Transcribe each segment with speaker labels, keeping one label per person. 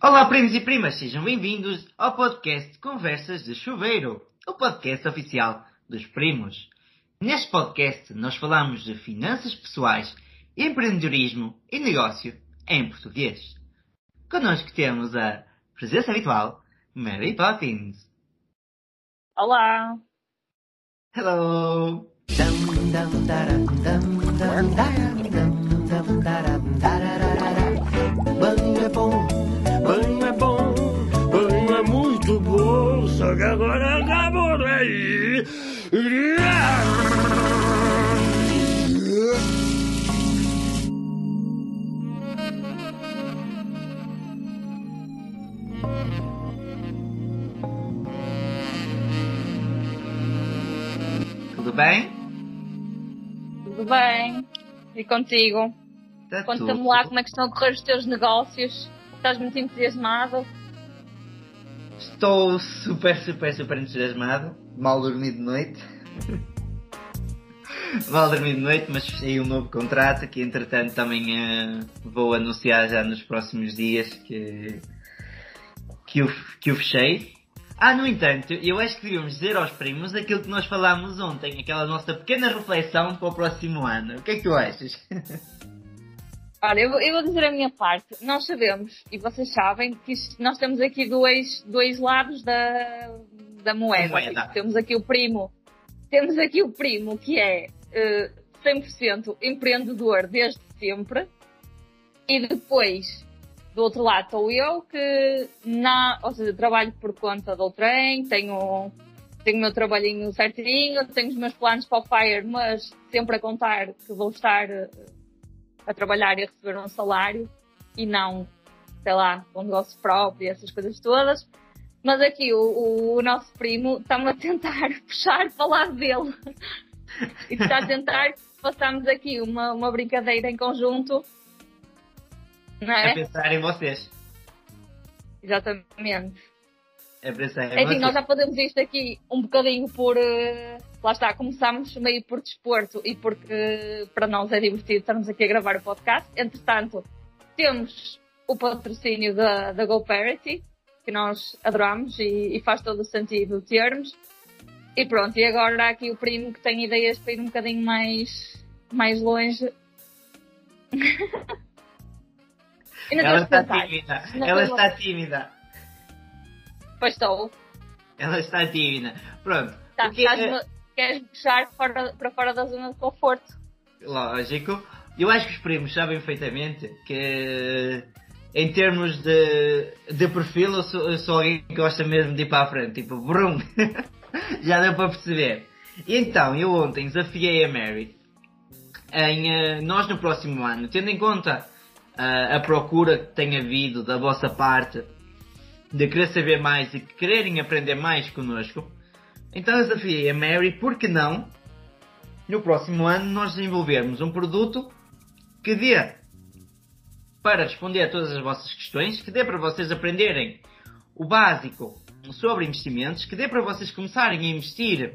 Speaker 1: Olá, primos e primas, sejam bem-vindos ao podcast Conversas de Chuveiro, o podcast oficial dos primos. Neste podcast, nós falamos de finanças pessoais, empreendedorismo e negócio em português. Connosco temos a presença habitual, Mary Poppins.
Speaker 2: Olá!
Speaker 1: Hello!
Speaker 3: Banho
Speaker 1: Tudo bem?
Speaker 2: Tudo bem? E contigo?
Speaker 1: Tá
Speaker 2: Conta-me lá como é que estão a correr os teus negócios. Estás muito entusiasmado?
Speaker 1: Estou super, super, super entusiasmado. Mal dormi de noite. Mal dormi de noite, mas fechei um novo contrato que entretanto também eh, vou anunciar já nos próximos dias que, que, o, que o fechei. Ah, no entanto, eu acho que devíamos dizer aos primos aquilo que nós falámos ontem, aquela nossa pequena reflexão para o próximo ano. O que é que tu achas?
Speaker 2: Olha, eu, vou- eu vou dizer a minha parte. Nós sabemos, e vocês sabem, que isto- nós temos aqui dois, dois lados da, da moeda.
Speaker 1: Da moeda.
Speaker 2: Temos aqui o primo, temos aqui o primo que é eh, 100% empreendedor desde sempre. E depois, do outro lado, estou eu que, na, ou seja, trabalho por conta do trem, tenho, tenho o meu trabalhinho certinho, tenho os meus planos para o Fire, mas sempre a contar que vou estar eh, a trabalhar e a receber um salário e não, sei lá, um negócio próprio, essas coisas todas. Mas aqui o, o- nosso primo está-me a tentar puxar para o lado dele. e está a tentar passarmos aqui uma, uma brincadeira em conjunto. Não
Speaker 1: A
Speaker 2: é?
Speaker 1: pensar em vocês.
Speaker 2: Exatamente.
Speaker 1: A pensar em
Speaker 2: É assim,
Speaker 1: vocês.
Speaker 2: nós já fazemos isto aqui um bocadinho por. eh, lá está, começámos meio por desporto e porque para nós é divertido estarmos aqui a gravar o podcast. Entretanto, temos o patrocínio da, da GoParity, que nós adoramos e, e faz todo o sentido termos. E pronto, e agora há aqui o primo que tem ideias para ir um bocadinho mais, mais longe.
Speaker 1: Ela está tímida. Ela está tímida.
Speaker 2: Pois estou.
Speaker 1: Ela está tímida. Pronto.
Speaker 2: Tá,
Speaker 1: O que é-
Speaker 2: estás-me- queres puxar fora, para fora da zona de conforto?
Speaker 1: Lógico. Eu acho que os primos sabem perfeitamente que em termos de, de perfil eu sou, eu sou alguém que gosta mesmo de ir para a frente, tipo brum. Já deu para perceber. Então, eu ontem desafiei a Mary em eh, nós no próximo ano, tendo em conta ah, a procura que tem havido da vossa parte de querer saber mais e quererem aprender mais connosco, então eu desafiei a Mary, por que não no próximo ano nós desenvolvermos um produto que dê para responder a todas as vossas questões, que dê para vocês aprenderem o básico sobre investimentos, que dê para vocês começarem a investir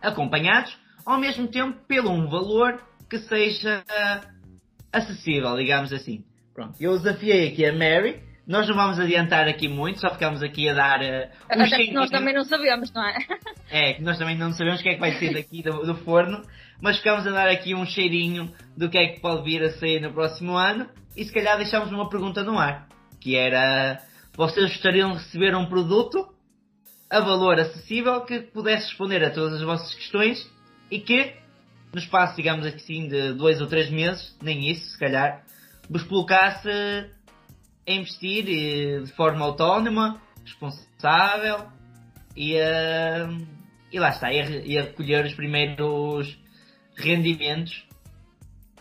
Speaker 1: acompanhados, ao mesmo tempo pelo um valor que seja ah, acessível, digamos assim. Pronto, eu desafiei aqui a Mary. Nós não vamos adiantar aqui muito, só ficamos aqui a dar um
Speaker 2: Até porque nós
Speaker 1: cheirinho.
Speaker 2: também não sabemos, não é?
Speaker 1: É, que nós também não sabemos o que é que vai sair daqui do, do forno, mas ficamos a dar aqui um cheirinho do que é que pode vir a sair no próximo ano e se calhar deixamos uma pergunta no ar, que era vocês gostariam de receber um produto a valor acessível que pudesse responder a todas as vossas questões e que no espaço, digamos assim, de dois ou três meses, nem isso, se calhar, vos colocasse a investir eh, de forma autónoma, responsável e, eh, e lá está, e a, e a recolher os primeiros rendimentos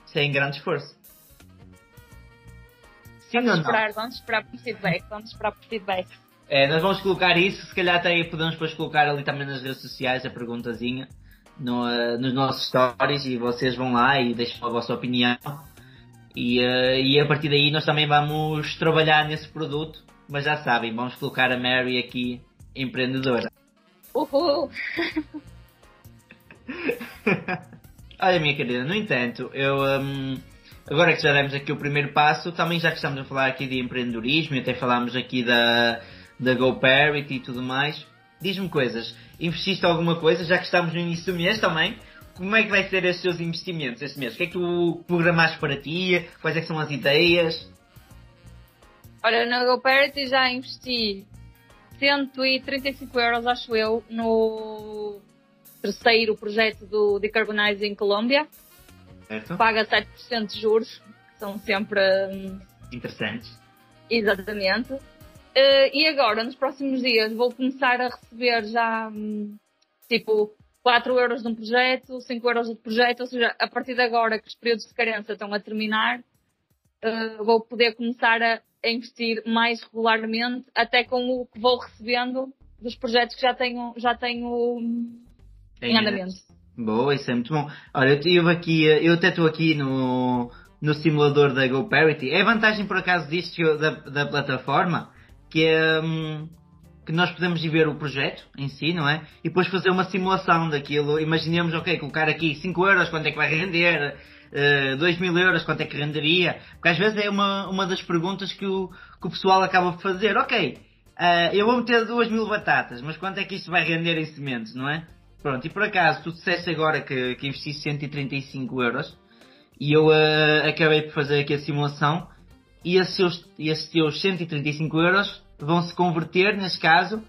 Speaker 1: sem grande esforço. Sim
Speaker 2: Vamos esperar, vamos esperar por feedback, vamos esperar por feedback.
Speaker 1: É, nós vamos colocar isso, se calhar até podemos depois colocar ali também nas redes sociais a perguntazinha no, eh, nos nossos stories e vocês vão lá e deixam a vossa opinião. E, eh, e a partir daí nós também vamos trabalhar nesse produto, mas já sabem, vamos colocar a Mary aqui empreendedora.
Speaker 2: Uhul!
Speaker 1: Olha, minha querida, no entanto, eu, hum, agora que já demos aqui o primeiro passo, também já que estamos a falar aqui de empreendedorismo e até falámos aqui da, da GoParity e tudo mais, diz-me coisas. Investiste alguma coisa, já que estamos no início do mês também? Como é que vai ser estes seus investimentos este mês? O que é que tu programaste para ti? Quais é que são as ideias?
Speaker 2: Olha, na GoParity já investi 135 euros, acho eu, no terceiro projeto do Decarbonizing Colômbia.
Speaker 1: Certo?
Speaker 2: Paga 7% de juros, que são sempre hum,
Speaker 1: Interessantes.
Speaker 2: Exatamente. Eh, e agora, nos próximos dias, vou começar a receber já, hum, tipo, 4 euros de um projeto, 5 euros de outro projeto, ou seja, a partir de agora que os períodos de carência estão a terminar, eh, vou poder começar a, a investir mais regularmente, até com o que vou recebendo dos projetos que já tenho, já tenho em andamento.
Speaker 1: Boa, isso é muito bom. Olha, eu tive aqui, eh, eu até estou aqui no, no simulador da GoParity. É a vantagem por acaso disto eu- da, da plataforma, que é hum, que nós podemos ver o projeto em si, não é? E depois fazer uma simulação daquilo. Imaginemos, ok, colocar aqui 5 euros, quanto é que vai render? Uh, 2 mil euros, quanto é que renderia? Porque às vezes é uma, uma das perguntas que o, que o pessoal acaba por fazer. Ok, uh, eu vou meter 2 mil batatas, mas quanto é que isto vai render em sementes, não é? Pronto, e por acaso tu disseste agora que, que investiste 135 euros e eu uh, acabei por fazer aqui a simulação e esses seus, esses teus 135 euros vão se converter, neste caso,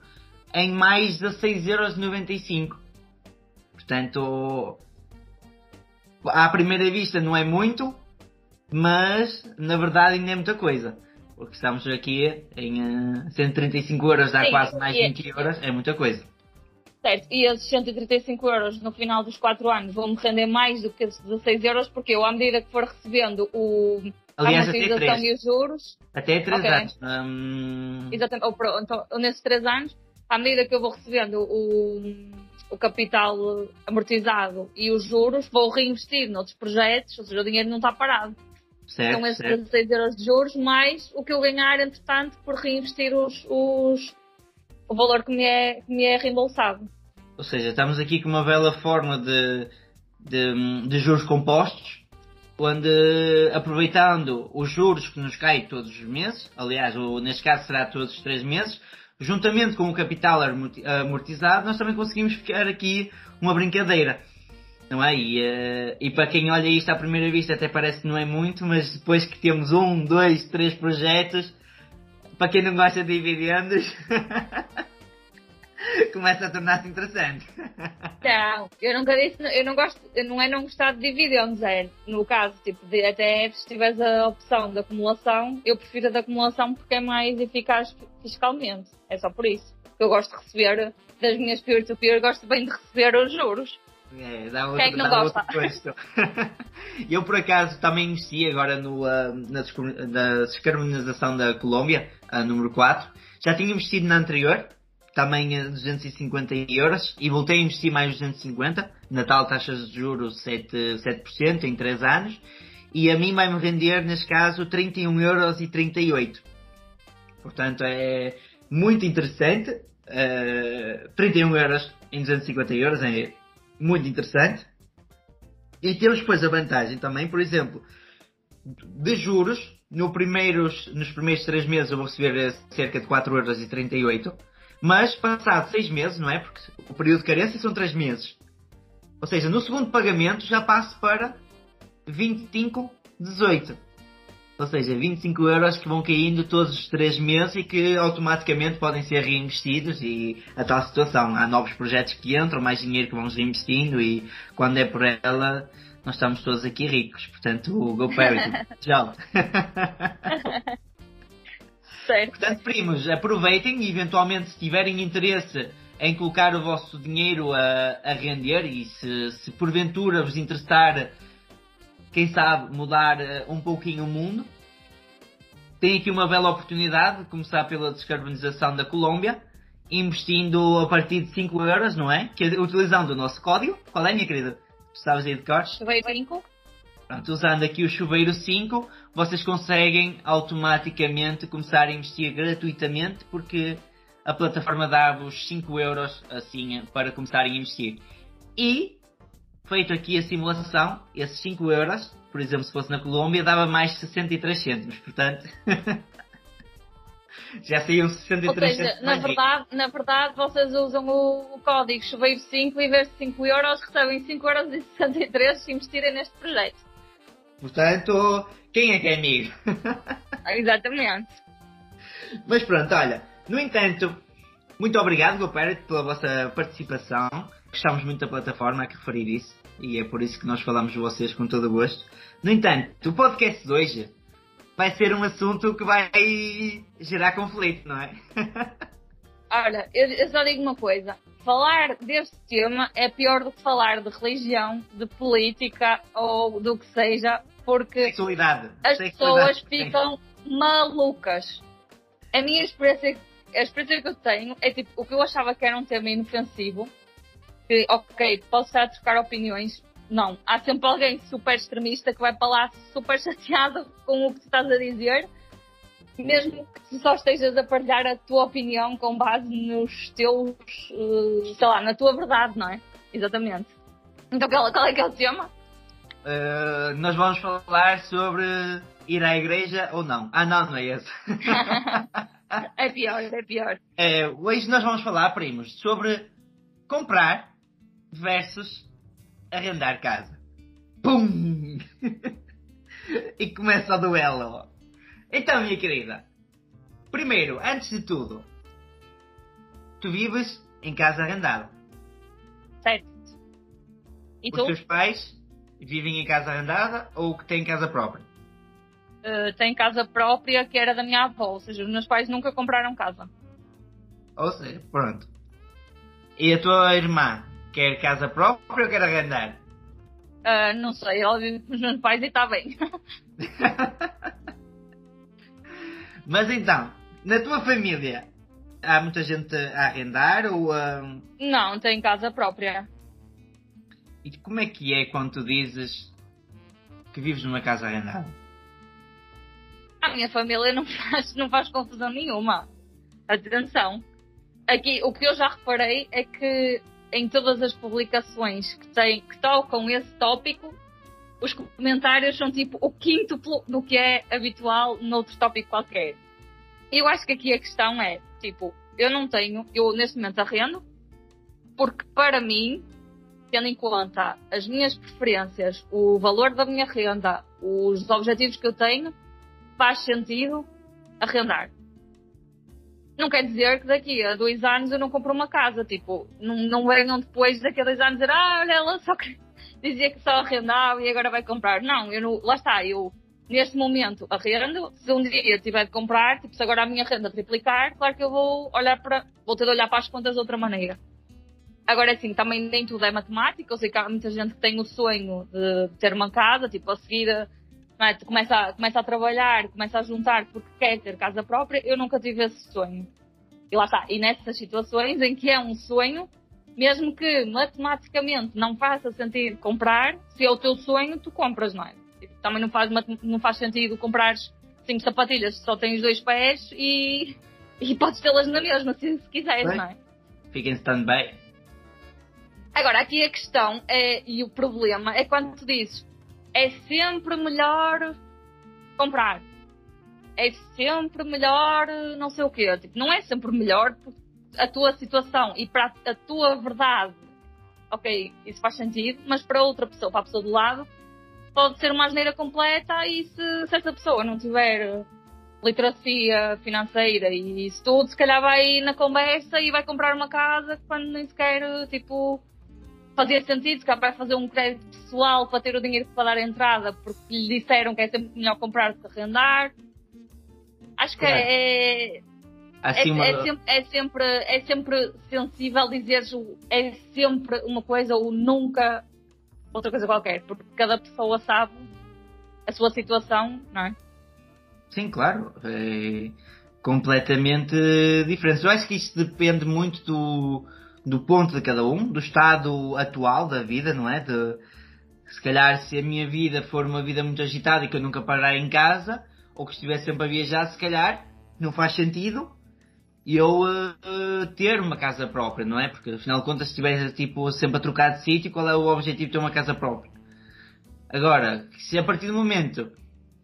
Speaker 1: em mais 16,95 euros. Portanto, à primeira vista não é muito, mas na verdade ainda é muita coisa. Porque estamos aqui em uh, 135 euros, dá
Speaker 2: Sim,
Speaker 1: quase mais
Speaker 2: e-
Speaker 1: 20 euros, é muita coisa.
Speaker 2: Certo, e esses 135 euros no final dos 4 anos vão-me render mais do que esses 16 euros, porque eu, à medida que for recebendo o,
Speaker 1: Aliás,
Speaker 2: a
Speaker 1: até
Speaker 2: amortização
Speaker 1: 3.
Speaker 2: e os juros,
Speaker 1: Até 3
Speaker 2: Ok.
Speaker 1: anos. Hum,
Speaker 2: exatamente, ou, pronto, então, nesses 3 anos, à medida que eu vou recebendo o, o capital amortizado e os juros, vou reinvestir noutros projetos, ou seja, o dinheiro não está parado.
Speaker 1: certo,
Speaker 2: São esses
Speaker 1: certo.
Speaker 2: 16 euros de juros, mais o que eu ganhar, entretanto, por reinvestir os, os- o valor que me, é, que me é reembolsado.
Speaker 1: Ou seja, estamos aqui com uma bela forma de, de, de juros compostos, onde aproveitando os juros que nos caem todos os meses, aliás, o, neste caso será todos os três meses, juntamente com o capital amorti- amortizado, nós também conseguimos ficar aqui uma brincadeira. Não é? E, eh, e para quem olha isto à primeira vista até parece que não é muito, mas depois que temos um, dois, três projetos, para quem não gosta de dividendos, começa a tornar-se interessante.
Speaker 2: Não, eu nunca disse, eu não gosto, não é não gostar de dividendos, é no caso, tipo, de, até se tiveres a opção de acumulação, eu prefiro a de acumulação porque é mais eficaz fiscalmente. É só por isso. Eu gosto de receber das minhas peer-to-peer, gosto bem de receber os juros.
Speaker 1: É, dá outro,
Speaker 2: Quem é que não gosta?
Speaker 1: Eu, por acaso, também investi agora no, ah, na, descarbonização da Colômbia, a número 4. Já tinha investido na anterior, também a 250 euros, e voltei a investir mais 250, na tal taxa de juros 7%, 7% em 3 anos, e a mim vai-me render, neste caso, 31 euros e 38. Portanto, é muito interessante. eh, 31 euros em 250 euros é muito interessante. E temos depois a vantagem também, por exemplo, de juros. No primeiros, nos primeiros 3 meses eu vou receber cerca de 4,38€. Mas passado 6 meses, não é? Porque o período de carência são 3 meses. Ou seja, no segundo pagamento já passo para 25,18. Ou seja, 25 euros que vão caindo todos os 3 meses e que automaticamente podem ser reinvestidos e a tal situação. Há novos projetos que entram, mais dinheiro que vamos reinvestindo e quando é por ela, nós estamos todos aqui ricos. Portanto, o GoParity. Tchau.
Speaker 2: Certo.
Speaker 1: Portanto, primos, aproveitem e eventualmente se tiverem interesse em colocar o vosso dinheiro a, a render e se, se porventura vos interessar, quem sabe, mudar eh, um pouquinho o mundo, tem aqui uma bela oportunidade de começar pela descarbonização da Colômbia, investindo a partir de 5 euros, não é? Que, utilizando o nosso código. Qual é, minha querida? Tu sabes aí de cortes?
Speaker 2: Veio 5.
Speaker 1: Pronto, usando aqui o chuveiro 5, vocês conseguem automaticamente começar a investir gratuitamente porque a plataforma dá-vos 5 euros assim para começarem a investir. E, feito aqui a simulação, esses 5 euros, por exemplo, se fosse na Colômbia, dava mais 63 cêntimos. Portanto, já saíam 63
Speaker 2: Ou seja, na verdade, na verdade, vocês usam o, o código chuveiro 5 e em vez de 5 euros recebem 5 euros e 63 se investirem neste projeto.
Speaker 1: Portanto, quem é que é amigo?
Speaker 2: Exatamente.
Speaker 1: Mas pronto, olha, no entanto, muito obrigado, GoParrot, pela vossa participação. Gostamos muito da plataforma, há que referir isso, e é por isso que nós falamos de vocês com todo o gosto. No entanto, o podcast de hoje vai ser um assunto que vai gerar conflito, não é?
Speaker 2: Olha, eu, eu só digo uma coisa. Falar deste tema é pior do que falar de religião, de política ou do que seja, porque
Speaker 1: Sexualidade.
Speaker 2: as
Speaker 1: Sexualidade.
Speaker 2: pessoas ficam malucas. A minha experiência, a experiência que eu tenho é tipo, o que eu achava que era um tema inofensivo, que ok, posso estar a trocar opiniões, não. Há sempre alguém super extremista que vai para lá super chateado com o que tu estás a dizer, mesmo que só estejas a partilhar a tua opinião com base nos teus, eh, sei lá, na tua verdade, não é? Exatamente. Então qual, qual é que é o tema?
Speaker 1: Uh, nós vamos falar sobre ir à igreja ou não. Ah, não, não é esse.
Speaker 2: é pior, é pior.
Speaker 1: É, hoje nós vamos falar, primos, sobre comprar versus arrendar casa. Pum! e começa o duelo. Então, minha querida, primeiro, antes de tudo, tu vives em casa arrendada.
Speaker 2: Certo. E
Speaker 1: Os
Speaker 2: tu?
Speaker 1: teus pais vivem em casa arrendada ou que têm casa própria?
Speaker 2: Uh, tem casa própria que era da minha avó, ou seja, os meus pais nunca compraram casa.
Speaker 1: Ou seja, pronto. E a tua irmã quer casa própria ou quer arrendar?
Speaker 2: Uh, não sei, ela vive com os meus pais e está bem.
Speaker 1: Mas então, na tua família, há muita gente a arrendar ou a...
Speaker 2: não, tem casa própria.
Speaker 1: E como é que é quando tu dizes que vives numa casa arrendada?
Speaker 2: A minha família não faz, não faz confusão nenhuma. Atenção. Aqui, o que eu já reparei é que em todas as publicações que, têm, que tocam esse tópico, os comentários são tipo o quíntuplo do que é habitual noutro tópico qualquer. Eu acho que aqui a questão é, tipo, eu não tenho, eu neste momento arrendo, porque para mim, tendo em conta as minhas preferências, o valor da minha renda, os objetivos que eu tenho, faz sentido arrendar. Não quer dizer que daqui a dois anos eu não compro uma casa. Tipo, não, não venham depois daqui a dois anos dizer, ah, olha, ela só dizia que só arrendava e agora vai comprar. Não, eu não, lá está, eu neste momento arrendo. Se um dia tiver de comprar, tipo, se agora a minha renda triplicar, claro que eu vou olhar para, vou ter de olhar para as contas de outra maneira. Agora, assim, também nem tudo é matemática. Eu sei que há muita gente que tem o sonho de ter uma casa, tipo, a seguir, é? começa, a, começa a trabalhar, começa a juntar porque quer ter casa própria. Eu nunca tive esse sonho. E lá está. E nessas situações em que é um sonho, mesmo que matematicamente não faça sentido comprar, se é o teu sonho, tu compras, não é? Também não faz, não faz sentido comprares cinco sapatilhas só tens dois pés e, e podes tê-las na mesma, se, se quiseres,
Speaker 1: Bem.
Speaker 2: não é?
Speaker 1: Fica em stand-by.
Speaker 2: Agora, aqui a questão é, e o problema é quando tu dizes é sempre melhor comprar. É sempre melhor não sei o quê. Tipo, não é sempre melhor a tua situação e para a tua verdade, ok, isso faz sentido, mas para outra pessoa, para a pessoa do lado, pode ser uma asneira completa e se, se essa pessoa não tiver literacia financeira e isso tudo, se calhar vai na conversa e vai comprar uma casa quando nem sequer, tipo, fazia sentido, se calhar vai fazer um crédito pessoal para ter o dinheiro para dar a entrada porque lhe disseram que é sempre melhor comprar do que arrendar. Acho que é, é,
Speaker 1: Assim, uma...
Speaker 2: é, sempre, é, sempre, é sempre sensível dizeres o- é sempre uma coisa ou nunca outra coisa qualquer, porque cada pessoa sabe a sua situação, não é?
Speaker 1: Sim, claro. É completamente diferente. Eu acho que isto depende muito do, do ponto de cada um, do estado atual da vida, não é? De, se calhar se a minha vida for uma vida muito agitada e que eu nunca parar em casa, ou que estiver sempre a viajar, se calhar não faz sentido. eu uh, ter uma casa própria, não é? Porque afinal de contas, se estiver tipo, sempre a trocar de sítio, qual é o objetivo de ter uma casa própria? Agora, se a partir do momento,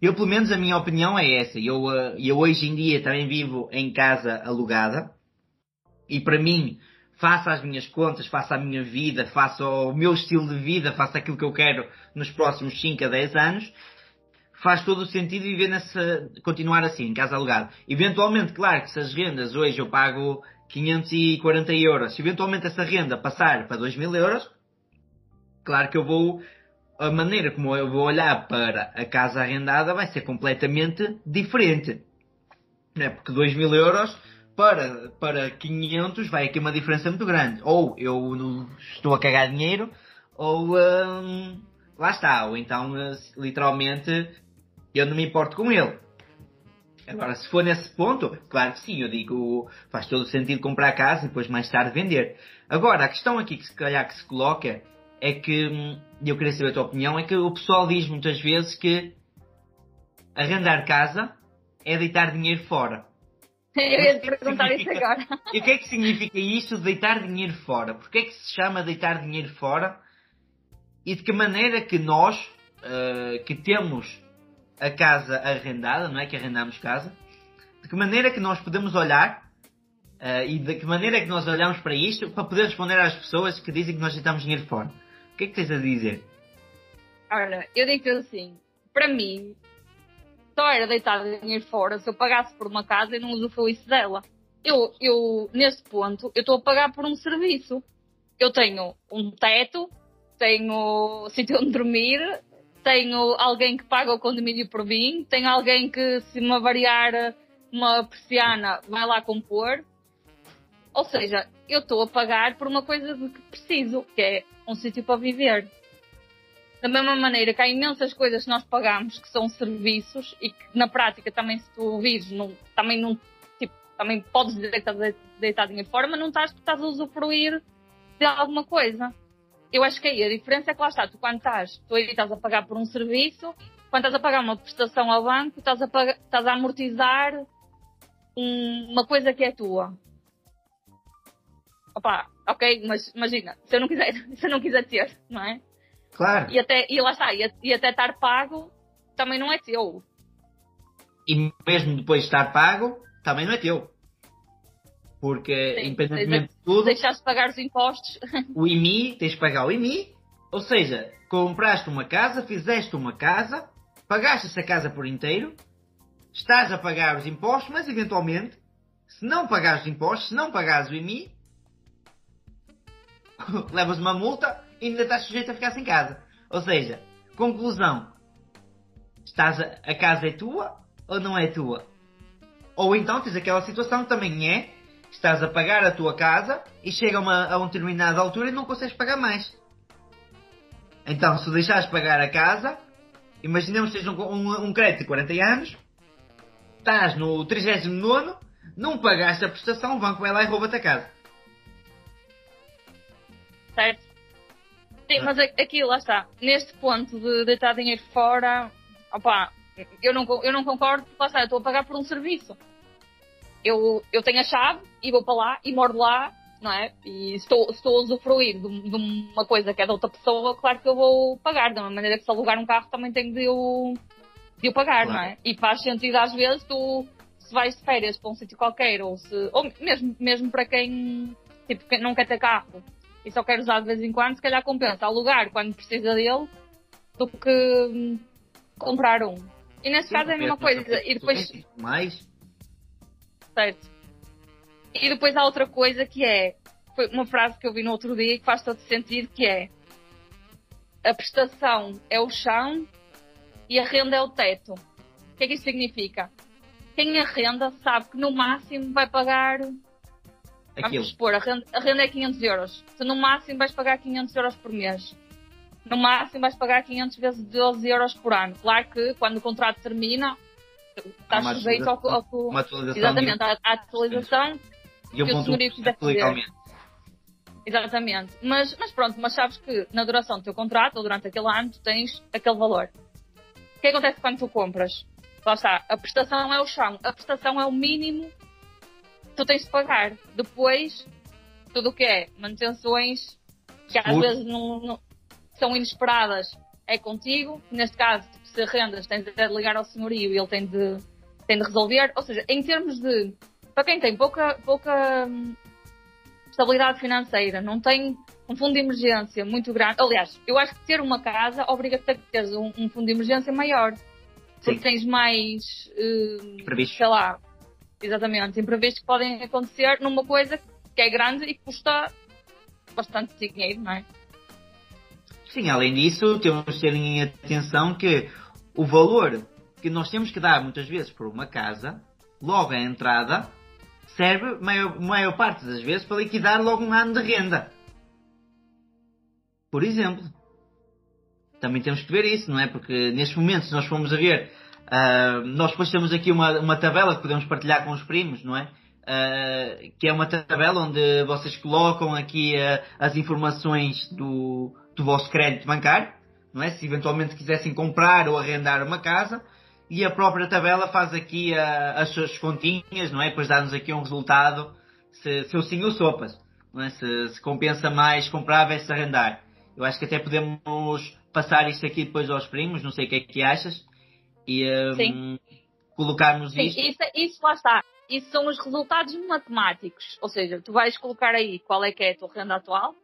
Speaker 1: eu pelo menos a minha opinião é essa, eu, uh, eu hoje em dia também vivo em casa alugada e para mim, faço as minhas contas, faço a minha vida, faço o meu estilo de vida, faço aquilo que eu quero nos próximos 5 a 10 anos, faz todo o sentido viver nessa, continuar assim, em casa alugada. Eventualmente, claro que se as rendas hoje eu pago 540 euros, se eventualmente essa renda passar para 2 mil euros, claro que eu vou, a maneira como eu vou olhar para a casa arrendada vai ser completamente diferente. Não é? Porque 2 mil euros para, para 500 vai aqui uma diferença muito grande. Ou eu estou a cagar dinheiro, ou hum, lá está. Ou então, literalmente, eu não me importo com ele. Agora, se for nesse ponto, claro que sim, eu digo, faz todo sentido comprar a casa e depois mais tarde vender. Agora, a questão aqui que se calhar que se coloca é que, hum, eu queria saber a tua opinião, é que o pessoal diz muitas vezes que arrendar casa é deitar dinheiro fora.
Speaker 2: Eu ia te perguntar isso agora.
Speaker 1: E o que é que significa isso de deitar dinheiro fora? Porquê é que se chama deitar dinheiro fora? E de que maneira que nós, uh, que temos a casa arrendada, não é que arrendamos casa, de que maneira que nós podemos olhar uh, e de que maneira que nós olhamos para isto para poder responder às pessoas que dizem que nós deitamos dinheiro fora? O que é que tens a dizer?
Speaker 2: Olha, eu digo assim, para mim, só era deitar dinheiro fora se eu pagasse por uma casa e não usufruísse dela. Eu, eu, neste ponto, eu estou a pagar por um serviço. Eu tenho um teto, tenho sítio onde dormir, tenho alguém que paga o condomínio por mim, tenho alguém que, se me variar uma persiana, vai lá compor. Ou seja, eu estou a pagar por uma coisa de que preciso, que é um sítio para viver. Da mesma maneira que há imensas coisas que nós pagamos que são serviços e que na prática também se tu vives, não, também não, tipo, também podes dizer que estás deitar dinheiro fora, mas não estás estás a usufruir de alguma coisa eu acho que aí a diferença é que lá está, tu quando estás, tu aí estás a pagar por um serviço, quando estás a pagar uma prestação ao banco, estás a, pagar, estás a amortizar um, uma coisa que é tua. Opa, ok, mas imagina, se eu não quiser, se eu não quiser ter, não é?
Speaker 1: Claro.
Speaker 2: E até, e lá está, e, e até estar pago também não é teu.
Speaker 1: E mesmo depois de estar pago, também não é teu. Porque, Sim, independentemente de tudo.
Speaker 2: Deixaste de pagar os impostos.
Speaker 1: O IMI, tens de pagar o IMI. Ou seja, compraste uma casa, fizeste uma casa, pagaste essa casa por inteiro, estás a pagar os impostos, mas eventualmente, se não pagares os impostos, se não pagares o IMI, levas uma multa ainda estás sujeito a ficar sem casa. Ou seja, conclusão: estás a, a casa é tua ou não é tua? Ou então tens aquela situação que também é estás a pagar a tua casa e chega uma, a uma determinada altura e não consegues pagar mais. Então, se deixares pagar a casa, imaginemos que tens um, um, um crédito de 40 anos, estás no 39, não pagaste a prestação, o banco vai lá e rouba-te a casa.
Speaker 2: Certo. Sim, mas aqui, lá está. Neste ponto de deitar dinheiro fora, opa, eu não, eu não concordo, lá está, eu estou a pagar por um serviço eu, eu tenho a chave e vou para lá e moro lá, não é? E estou, estou a usufruir de, de, uma coisa que é da outra pessoa, claro que eu vou pagar. Da mesma maneira que se alugar um carro também tenho de o, de o pagar, claro. não é? E faz sentido às vezes tu, se vais de férias para um sítio qualquer, ou se, ou mesmo, mesmo para quem, tipo, quem não quer ter carro e só quer usar de vez em quando, se calhar compensa alugar quando precisa dele do que hum, comprar um. E nesse caso é a mesma coisa. E depois.
Speaker 1: Mais
Speaker 2: certo? E depois há outra coisa que é, foi uma frase que eu vi no outro dia que faz todo sentido, que é a prestação é o chão e a renda é o teto. O que é que isso significa? Quem arrenda sabe que no máximo vai pagar Aquilo. Vamos supor, a renda, a renda é 500 euros. Se no máximo vais pagar 500 euros por mês. No máximo vais pagar 500 vezes 12 euros por ano. Claro que quando o contrato termina, está sujeito ao, ao,
Speaker 1: uma atualização
Speaker 2: exatamente, à, atualização
Speaker 1: e que o senhorio quiser fazer.
Speaker 2: Exatamente. Mas, mas pronto, mas sabes que na duração do teu contrato ou durante aquele ano tu tens aquele valor. O que acontece quando tu compras? Lá está, a prestação é o chão, a prestação é o mínimo tu tens de pagar. Depois, tudo o que é manutenções, que às
Speaker 1: Seguro.
Speaker 2: vezes não, não- são inesperadas, é contigo. Neste caso, tipo, se rendas, tens de ligar ao senhorio e ele tem de, tem de resolver. Ou seja, em termos de. Para quem tem pouca, pouca hum, estabilidade financeira, não tem um fundo de emergência muito grande. Aliás, eu acho que ter uma casa obriga-te a teres um, um fundo de emergência maior. Porque
Speaker 1: Sim.
Speaker 2: tens mais. hum,
Speaker 1: Previstos.
Speaker 2: sei lá, exatamente, imprevistos que podem acontecer numa coisa que é grande e custa bastante dinheiro, não é?
Speaker 1: Sim, além disso, temos de ter em atenção que o valor que nós temos que dar muitas vezes por uma casa, logo à entrada, serve, maior, maior parte das vezes, para liquidar logo um ano de renda. Por exemplo. Também temos que ver isso, não é? Porque neste momento, se nós formos a ver, ah, nós depois temos aqui uma, uma tabela que podemos partilhar com os primos, não é? Ah, que é uma tabela onde vocês colocam aqui ah, as informações do, do vosso crédito bancário, não é? Se eventualmente quisessem comprar ou arrendar uma casa, e a própria tabela faz aqui as suas continhas, não é? Depois dá-nos aqui um resultado, se, se o sim ou sopas, não é? Se, se compensa mais comprar versus arrendar. Eu acho que até podemos passar isto aqui depois aos primos, não sei o que é que achas, e
Speaker 2: Sim.
Speaker 1: colocarmos
Speaker 2: Sim,
Speaker 1: isto.
Speaker 2: isso, isso lá está. Isso são os resultados matemáticos. Ou seja, tu vais colocar aí qual é que é a tua renda atual,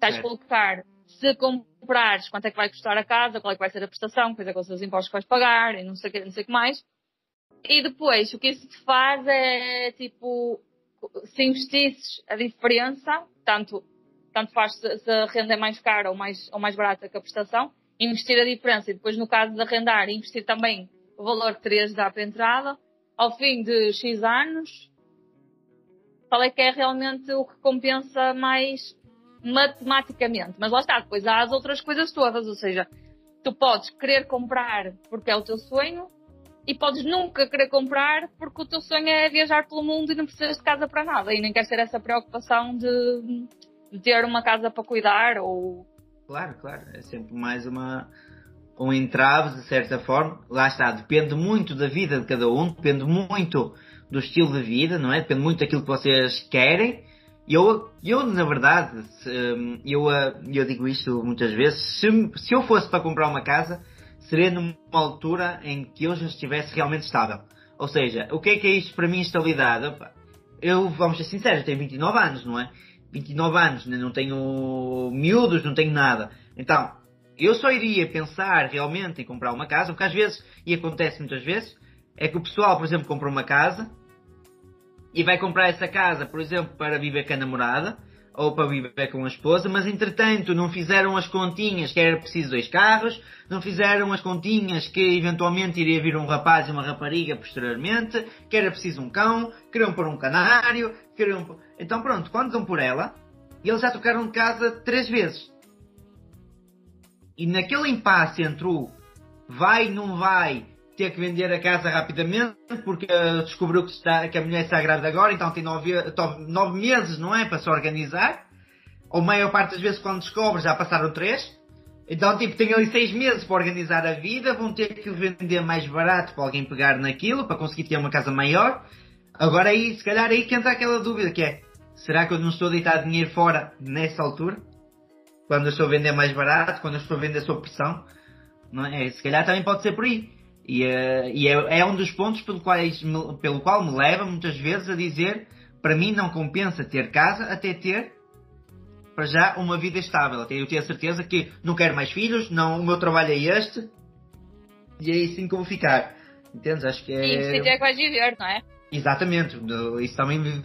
Speaker 2: vais
Speaker 1: Certo.
Speaker 2: colocar se comprares quanto é que vai custar a casa, qual é que vai ser a prestação, quais é que são os impostos que vais pagar e não sei o que, não sei o que mais. E depois, o que isso te faz é, tipo, se investisses a diferença, tanto, tanto faz se, se a renda é mais cara ou mais, ou mais barata que a prestação, investir a diferença e depois, no caso de arrendar, investir também o valor que terias de dar para a entrada, ao fim de X anos, qual é que é realmente o que compensa mais matematicamente. Mas lá está, depois há as outras coisas todas, ou seja, tu podes querer comprar porque é o teu sonho e podes nunca querer comprar porque o teu sonho é viajar pelo mundo e não precisas de casa para nada e nem queres ter essa preocupação de, de ter uma casa para cuidar ou
Speaker 1: Claro, claro. É sempre mais uma, um entrave, de certa forma. Lá está, depende muito da vida de cada um, depende muito do estilo de vida, não é? Depende muito daquilo que vocês querem. Eu, eu na verdade, hum, eu, ah, eu digo isto muitas vezes, se, se eu fosse para comprar uma casa, seria numa altura em que eu já estivesse realmente estável. Ou seja, o que é que é isto para mim, estabilidade? Eu, vamos ser sinceros, tenho 29 anos, não é? 29 anos, né? não tenho miúdos, não tenho nada. Então, eu só iria pensar realmente em comprar uma casa, porque às vezes, e acontece muitas vezes, é que o pessoal, por exemplo, compra uma casa e vai comprar essa casa, por exemplo, para viver com a namorada ou para viver com a esposa, mas entretanto não fizeram as continhas que era preciso dois carros, não fizeram as continhas que eventualmente iria vir um rapaz e uma rapariga posteriormente, que era preciso um cão, queriam pôr um canário, queriam. Então pronto, quando dão por ela, eles já trocaram de casa três vezes. E naquele impasse entre o vai, não vai, ter que vender a casa rapidamente porque eh, descobriu que, está, que a mulher está grávida agora, então tem nove, nove meses, não é? Para se organizar. Ou maior parte das vezes quando descobre já passaram três. Então, tipo, tem ali seis meses para organizar a vida, vão ter que vender mais barato para alguém pegar naquilo, para conseguir ter uma casa maior. Agora aí, se calhar aí que entra aquela dúvida que é, será que eu não estou a deitar dinheiro fora nessa altura? Quando eu estou a vender mais barato, quando eu estou a vender sob pressão? Não é? Se calhar também pode ser por aí. E, eh, e é, é um dos pontos pelo, quais me- pelo qual me leva muitas vezes a dizer para mim não compensa ter casa até ter para já uma vida estável. Até eu ter a certeza que não quero mais filhos, não, o meu trabalho é este e é assim que eu vou ficar. Entendes? Acho que
Speaker 2: e que
Speaker 1: é.
Speaker 2: sítio é que vais viver, não é?
Speaker 1: Exatamente. Isso também.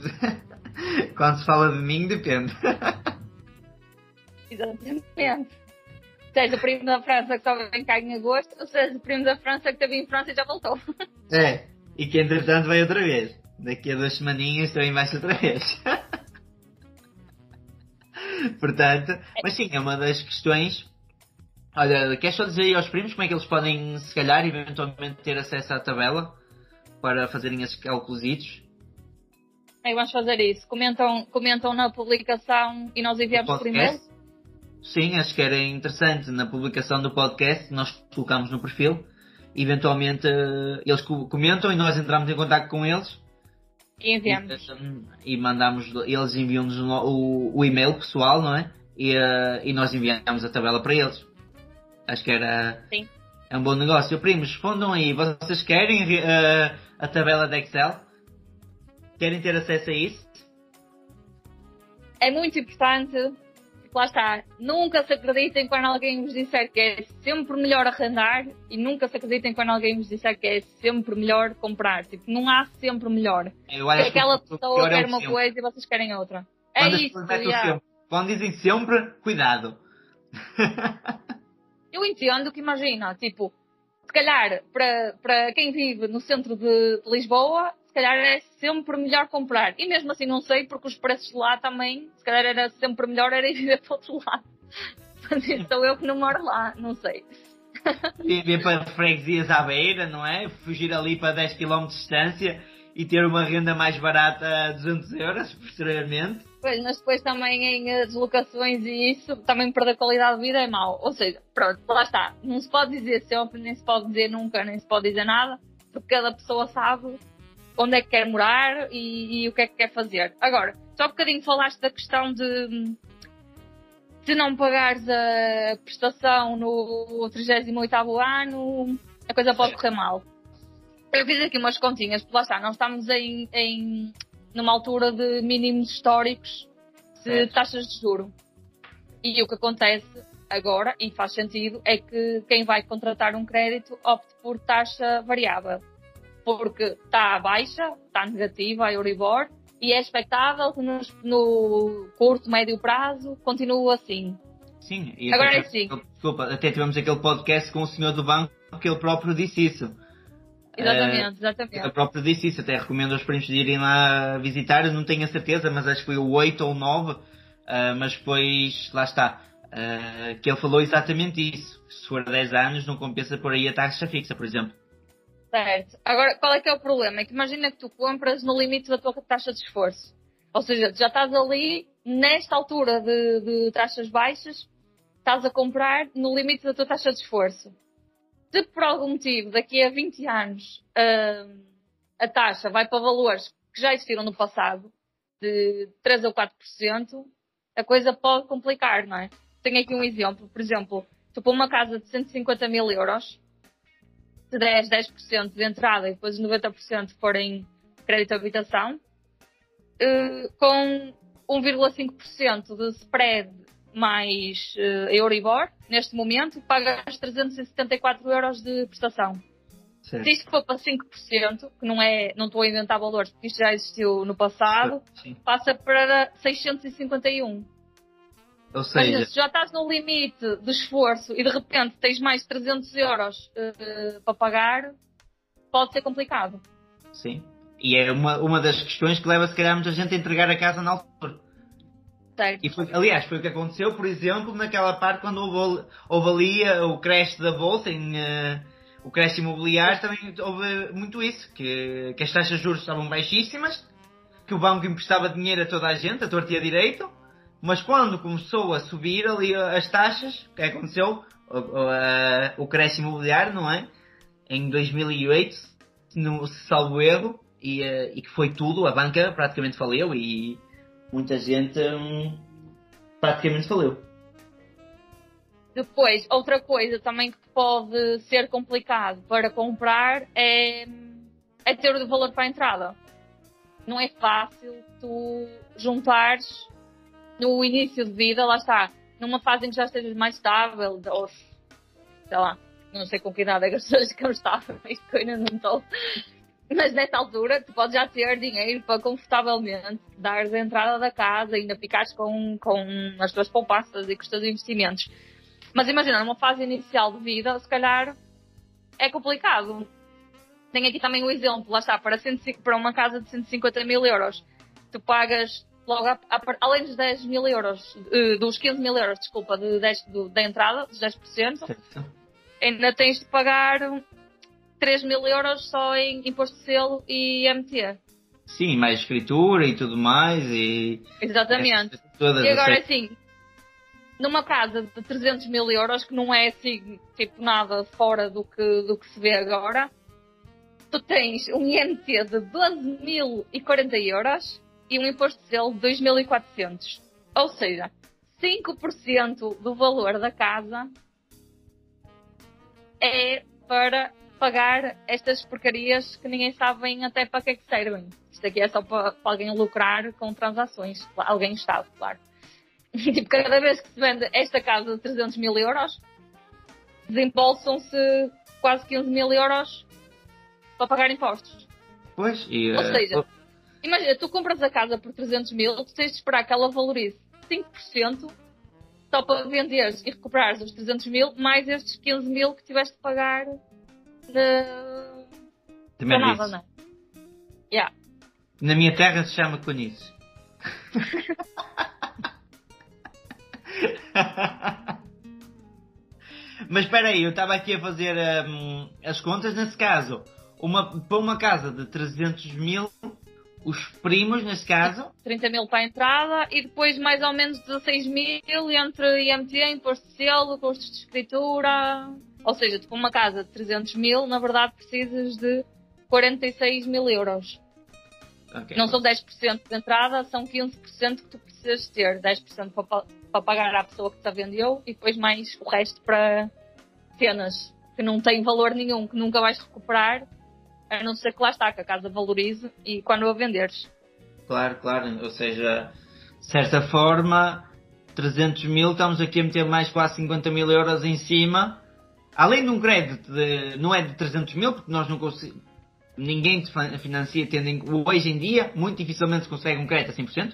Speaker 1: Quando se fala de mim, depende.
Speaker 2: Exatamente. Seja o primo da França que só vem cá em agosto, ou seja o primo da França que esteve em França e já voltou.
Speaker 1: É. E que entretanto vai outra vez. Daqui a duas semaninhas também vai outra vez. Portanto, mas sim, é uma das questões. Olha, queres só dizer aí aos primos como é que eles podem, se calhar, eventualmente ter acesso à tabela para fazerem esses cálculos?
Speaker 2: Aí vamos fazer isso. Comentam, comentam na publicação e nós enviamos por e-mail.
Speaker 1: Sim, acho que era interessante na publicação do podcast nós colocamos no perfil. Eventualmente eh, eles co- comentam e nós entramos em contato com eles
Speaker 2: E enviamos.
Speaker 1: E, e mandamos, eles enviam-nos o, o, o e-mail pessoal, não é? E, uh, e nós enviamos a tabela para eles. Acho que era.
Speaker 2: Sim.
Speaker 1: É um bom negócio. Primos, respondam aí. Vocês querem uh, a tabela de Excel? Querem ter acesso a isso?
Speaker 2: É muito importante. Lá está. Nunca se acreditem quando alguém vos disser que é sempre melhor arrendar e nunca se acreditem quando alguém vos disser que é sempre melhor comprar. Tipo, não há sempre melhor.
Speaker 1: Eu
Speaker 2: Porque
Speaker 1: acho
Speaker 2: aquela
Speaker 1: que
Speaker 2: pessoa
Speaker 1: é
Speaker 2: quer
Speaker 1: o
Speaker 2: uma
Speaker 1: sempre.
Speaker 2: coisa e vocês querem outra. É
Speaker 1: Quando as
Speaker 2: isso. yeah.
Speaker 1: Quando dizem sempre, cuidado.
Speaker 2: Eu entendo que imagina, tipo, se calhar para, para quem vive no centro de, de Lisboa, se calhar é sempre melhor comprar. E mesmo assim não sei, porque os preços lá também, se calhar era sempre melhor era ir viver para outro lado. Mas sou eu que não moro lá, não sei.
Speaker 1: Vir para freguesias à beira, não é? Fugir ali para 10 km de distância e ter uma renda mais barata a 200 euros posteriormente.
Speaker 2: Pois, mas depois também em eh, deslocações e isso, também perder qualidade de vida é mau. Ou seja, pronto, lá está. Não se pode dizer sempre, nem se pode dizer nunca, nem se pode dizer nada, porque cada pessoa sabe onde é que quer morar e, e o que é que quer fazer. Agora, só um bocadinho falaste da questão de se não pagares a prestação no 38º ano, a coisa pode correr mal. Eu fiz aqui umas continhas, porque lá está, nós estamos em, em numa altura de mínimos históricos de
Speaker 1: Certo.
Speaker 2: taxas de juro. E o que acontece agora, e faz sentido, é que quem vai contratar um crédito opte por taxa variável. Porque está baixa, está negativa a Euribor, e é expectável que nos- no curto, médio prazo continue assim.
Speaker 1: Sim, e
Speaker 2: Agora
Speaker 1: até,
Speaker 2: é sim.
Speaker 1: Desculpa, até tivemos aquele podcast com o senhor do banco que ele próprio disse isso.
Speaker 2: Exatamente,
Speaker 1: Ele
Speaker 2: exatamente.
Speaker 1: próprio disse isso, até recomendo aos primos de irem lá visitar, eu não tenho a certeza, mas acho que foi o 8 ou o 9, ah, mas depois, lá está, ah, que ele falou exatamente isso. Se for 10 anos, não compensa por aí a taxa fixa, por exemplo.
Speaker 2: Certo. Agora, qual é que é o problema? É que imagina que tu compras no limite da tua taxa de esforço. Ou seja, tu já estás ali, nesta altura de, de taxas baixas, estás a comprar no limite da tua taxa de esforço. Se por algum motivo, daqui a 20 anos, hum, a taxa vai para valores que já existiram no passado, de 3 ou 4%, a coisa pode complicar, não é? Tenho aqui um exemplo. Por exemplo, tu para uma casa de 150 mil euros, se 10, 10% de entrada e depois os 90% forem crédito de habitação, eh, com 1,5% de spread mais eh, Euribor, neste momento, pagas 374 euros de prestação.
Speaker 1: Certo.
Speaker 2: Se isto for para 5%, que não é, não estou a inventar valores, porque isto já existiu no passado,
Speaker 1: Sim.
Speaker 2: passa para 651.
Speaker 1: Ou seja,
Speaker 2: se já estás no limite de esforço e de repente tens mais 300 euros eh, para pagar, pode ser complicado.
Speaker 1: sim. E é uma, uma das questões que leva, se calhar, muita gente a entregar a casa na altura.
Speaker 2: Certo?
Speaker 1: E foi, aliás, foi o que aconteceu, por exemplo, naquela parte quando houve, houve ali eh, o crash da bolsa, em, eh, o crash imobiliário, também houve muito isso, que, que as taxas de juros estavam baixíssimas, que o banco emprestava dinheiro a toda a gente, a torta e a direito, mas quando começou a subir ali eh, as taxas, o que aconteceu? O, o, eh, o crash imobiliário, não é? Em 2008, no salvo erro, e, e que foi tudo, a banca praticamente faliu e muita gente hum, praticamente faliu.
Speaker 2: Depois, outra coisa também que pode ser complicado para comprar é, é ter o valor para a entrada. Não é fácil tu juntares no início de vida, lá está, numa fase em que já estejas mais estável, ou sei lá, não sei com que idade é que as pessoas ficam estáveis, que eu ainda não estou. Mas nessa altura tu podes já ter dinheiro para confortavelmente dar a entrada da casa e ainda ficares com, com as tuas poupanças e com os teus investimentos. Mas imagina, numa fase inicial de vida, se calhar é complicado. Tenho aqui também um exemplo, lá está, para, 105 para uma casa de 150 mil euros, tu pagas logo, a, a, além dos 10 mil euros, eh, dos 15 mil euros, desculpa, de 10, do, da entrada, dos 10%,
Speaker 1: Certo?
Speaker 2: ainda tens de pagar 3 mil euros só em imposto de selo e MT.
Speaker 1: Sim, mais escritura e tudo mais e
Speaker 2: Exatamente.
Speaker 1: todas
Speaker 2: E agora assim, numa casa de 300 mil euros, que não é assim, tipo, nada fora do que, do que se vê agora, tu tens um IMT de 12.040 euros e um imposto de selo de 2.400. Ou seja, 5% do valor da casa é para pagar estas porcarias que ninguém sabe bem até para que é que servem. Isto aqui é só para, para alguém lucrar com transações. Alguém Estado, claro. tipo, cada vez que se vende esta casa de 300 mil euros, desembolsam-se quase 15 mil euros para pagar impostos.
Speaker 1: Pois, e.
Speaker 2: Ou
Speaker 1: eh,
Speaker 2: seja, imagina, tu compras a casa por 300 mil, tu tens de esperar que ela valorize 5% só para venderes e recuperares os 300 mil, mais estes 15 mil que tiveste de pagar de... nada,
Speaker 1: disse.
Speaker 2: não é? Yeah.
Speaker 1: Na minha terra se chama conices. Mas espera aí, eu estava aqui a fazer hum, as contas. Nesse caso, uma, para uma casa de 300 mil, os primos, nesse caso,
Speaker 2: 30 mil para a entrada e depois mais ou menos 16 mil entre IMT, imposto de selo, custos de escritura. Ou seja, tu para uma casa de 300 mil, na verdade precisas de 46 mil euros.
Speaker 1: ok,
Speaker 2: Não são 10% de entrada, são 15% que tu precisas ter. 10% para, pa- para pagar à pessoa que te a vendeu e depois mais o resto para cenas que não têm valor nenhum, que nunca vais recuperar, a não ser que lá está, que a casa valorize e quando a venderes.
Speaker 1: claro, claro. Ou seja, de certa forma, 300 mil, estamos aqui a meter mais quase 50 mil euros em cima. Além de um crédito, de, não é de 300 mil, porque nós não conseguimos. Ninguém financia, tendo em, hoje em dia, muito dificilmente se consegue um crédito a 100%,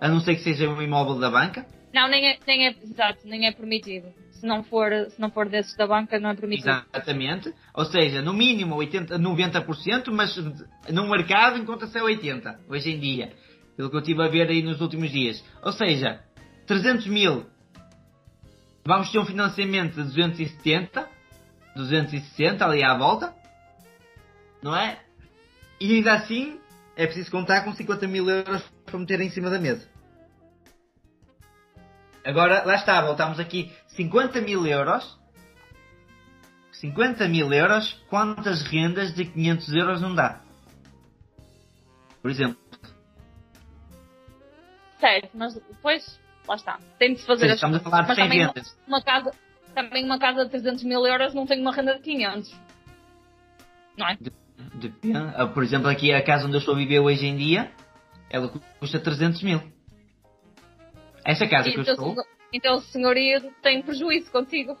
Speaker 1: a não ser que seja um imóvel da banca.
Speaker 2: Não, nem é, nem é, exato, nem é permitido. Se não for, se não for desses da banca, não é permitido.
Speaker 1: Exatamente. Ou seja, no mínimo 80, 90%, mas no mercado encontra-se a 80%, hoje em dia. Pelo que eu estive a ver aí nos últimos dias. Ou seja, 300 mil, vamos ter um financiamento de 270, 260 ali à volta, não é? E ainda assim, é preciso contar com 50 mil euros para meter em cima da mesa. Agora, lá está, voltamos aqui 50 mil euros 50 mil euros, quantas rendas de 500 euros não dá? Por exemplo,
Speaker 2: Certo, mas depois, lá está. Tem de se fazer
Speaker 1: Sim,
Speaker 2: as
Speaker 1: estamos a falar de
Speaker 2: Mas
Speaker 1: 100
Speaker 2: também uma,
Speaker 1: rendas.
Speaker 2: uma casa, também uma casa de 300 mil euros não tem uma renda de 500. Não é?
Speaker 1: depende. Ah, Por exemplo, aqui a casa onde eu estou a viver hoje em dia, ela custa 300 mil. Essa casa que eu
Speaker 2: Então,
Speaker 1: estou,
Speaker 2: senhor- então o senhorio tem prejuízo contigo.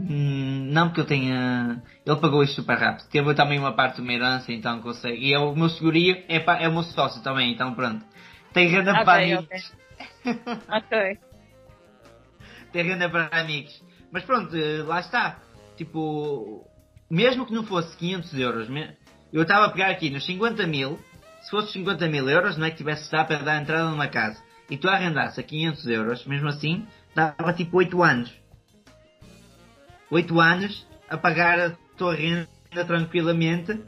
Speaker 1: hum, não porque eu tenha. Ele pagou isto super rápido. Teve também uma parte de uma herança, então consegue. E é o meu segurio é, é o meu sócio também, então pronto. Tem renda para
Speaker 2: Ok,
Speaker 1: amigos.
Speaker 2: ok.
Speaker 1: Tem renda para amigos. Mas pronto, eh, lá está. Tipo, mesmo que não fosse 500 euros, eu estava a pegar aqui nos 50 mil. Se fosse 50 mil euros, não é que tivesse já para dar entrada numa casa. E tu arrendasse a 500 euros, mesmo assim, dava tipo 8 anos. 8 anos a pagar a tua renda tranquilamente.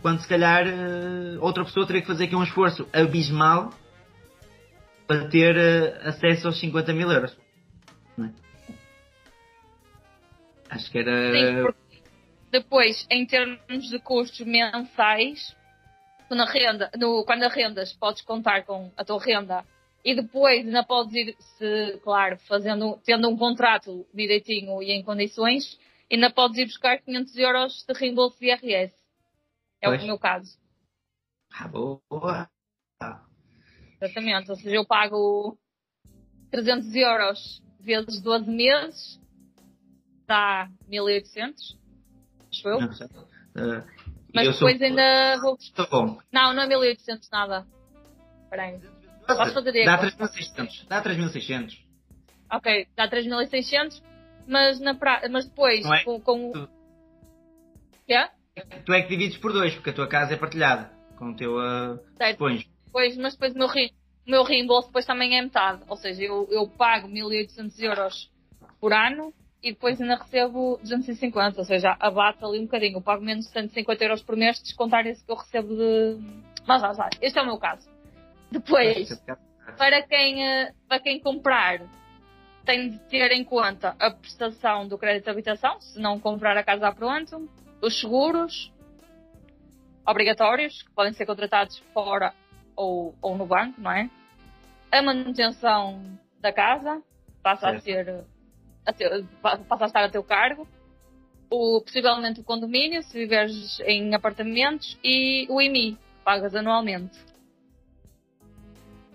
Speaker 1: Quando se calhar eh, outra pessoa teria que fazer aqui um esforço abismal para ter eh, acesso aos 50 mil euros. Não é? Acho que era.
Speaker 2: Sim, depois, em termos de custos mensais, tu na renda, no, quando arrendas, podes contar com a tua renda e depois ainda podes ir, se, claro, fazendo, tendo um contrato direitinho e em condições, ainda podes ir buscar 500 euros de reembolso de IRS. É
Speaker 1: Pois.
Speaker 2: o meu caso.
Speaker 1: Ah, boa.
Speaker 2: Exatamente. Ou seja, eu pago 300 euros vezes 12 meses, dá 1800, acho eu.
Speaker 1: Ah,
Speaker 2: Mas
Speaker 1: eu sou-
Speaker 2: depois ainda vou
Speaker 1: Estou bom.
Speaker 2: Não, não é 1800 nada. Espera aí. Posso fazer
Speaker 1: Dá
Speaker 2: conta?
Speaker 1: 3600. Dá 3600.
Speaker 2: Ok, dá 3600, mas, na pra... mas depois,
Speaker 1: é?
Speaker 2: com, com...
Speaker 1: Tu-
Speaker 2: Quê?
Speaker 1: Tu é que divides por dois, porque a tua casa é partilhada com o teu uh.
Speaker 2: Depois, mas depois o meu, re... o meu reembolso depois também é metade. Ou seja, eu, eu pago 1800 euros por ano e depois ainda recebo 250. Ou seja, abate ali um bocadinho. Eu pago menos de 150 euros por mês, descontar esse que eu recebo de... Mas já, já. Este é o meu caso. Depois, para quem, eh, para quem comprar, tem de ter em conta a prestação do crédito de habitação, se não comprar a casa a pronto, os seguros, obrigatórios, que podem ser contratados fora ou, ou no banco, não é? A manutenção da casa passa a ser, passa a estar a teu cargo. O, possivelmente o condomínio, se viveres em apartamentos, e o IMI, pagas anualmente.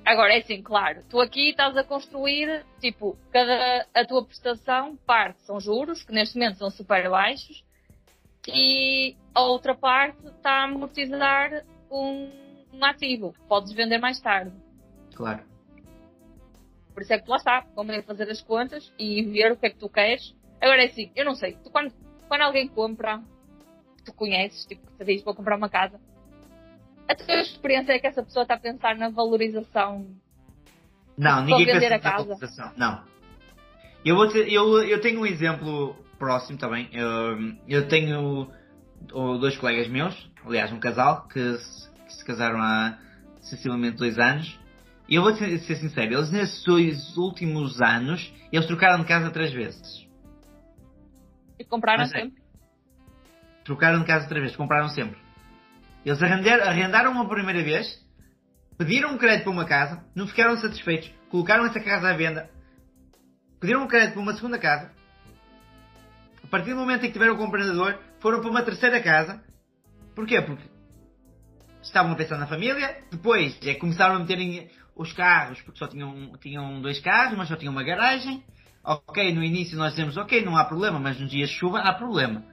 Speaker 2: Agora, é assim, claro, tu aqui estás a construir, tipo, cada, a tua prestação, parte são juros, que neste momento são super baixos, e a outra parte está a amortizar um, um ativo, que podes vender mais tarde.
Speaker 1: Claro.
Speaker 2: Por isso é que lá está, convém fazer as contas e ver o que é que tu queres. Agora é assim, eu não sei, tu, quando, quando alguém compra, que tu conheces, tipo, que te diz vou comprar uma casa, a tua experiência é que essa pessoa está a pensar na valorização
Speaker 1: Não, ninguém pensa na valorização. Não. Eu, vou ter- eu, eu tenho um exemplo próximo também. Eu, eu tenho dois colegas meus, aliás, um casal, que se, que se casaram há sensivelmente dois anos. E eu vou ser, ser sincero, eles nesses dois últimos anos, eles trocaram de casa três vezes.
Speaker 2: e compraram
Speaker 1: Mas é.
Speaker 2: sempre.
Speaker 1: Trocaram de casa três vezes, compraram sempre. Eles arrendaram, arrendaram uma primeira vez, pediram um crédito para uma casa, não ficaram satisfeitos, colocaram essa casa à venda, pediram um crédito para uma segunda casa. A partir do momento em que tiveram o comprador, foram para uma terceira casa. Porquê? Porque estavam a pensar na família, depois é que começaram a meterem os carros, porque só tinham, tinham dois carros, mas só tinham uma garagem. Ok, no início nós dizemos, ok, não há problema, mas nos dias de chuva há problema.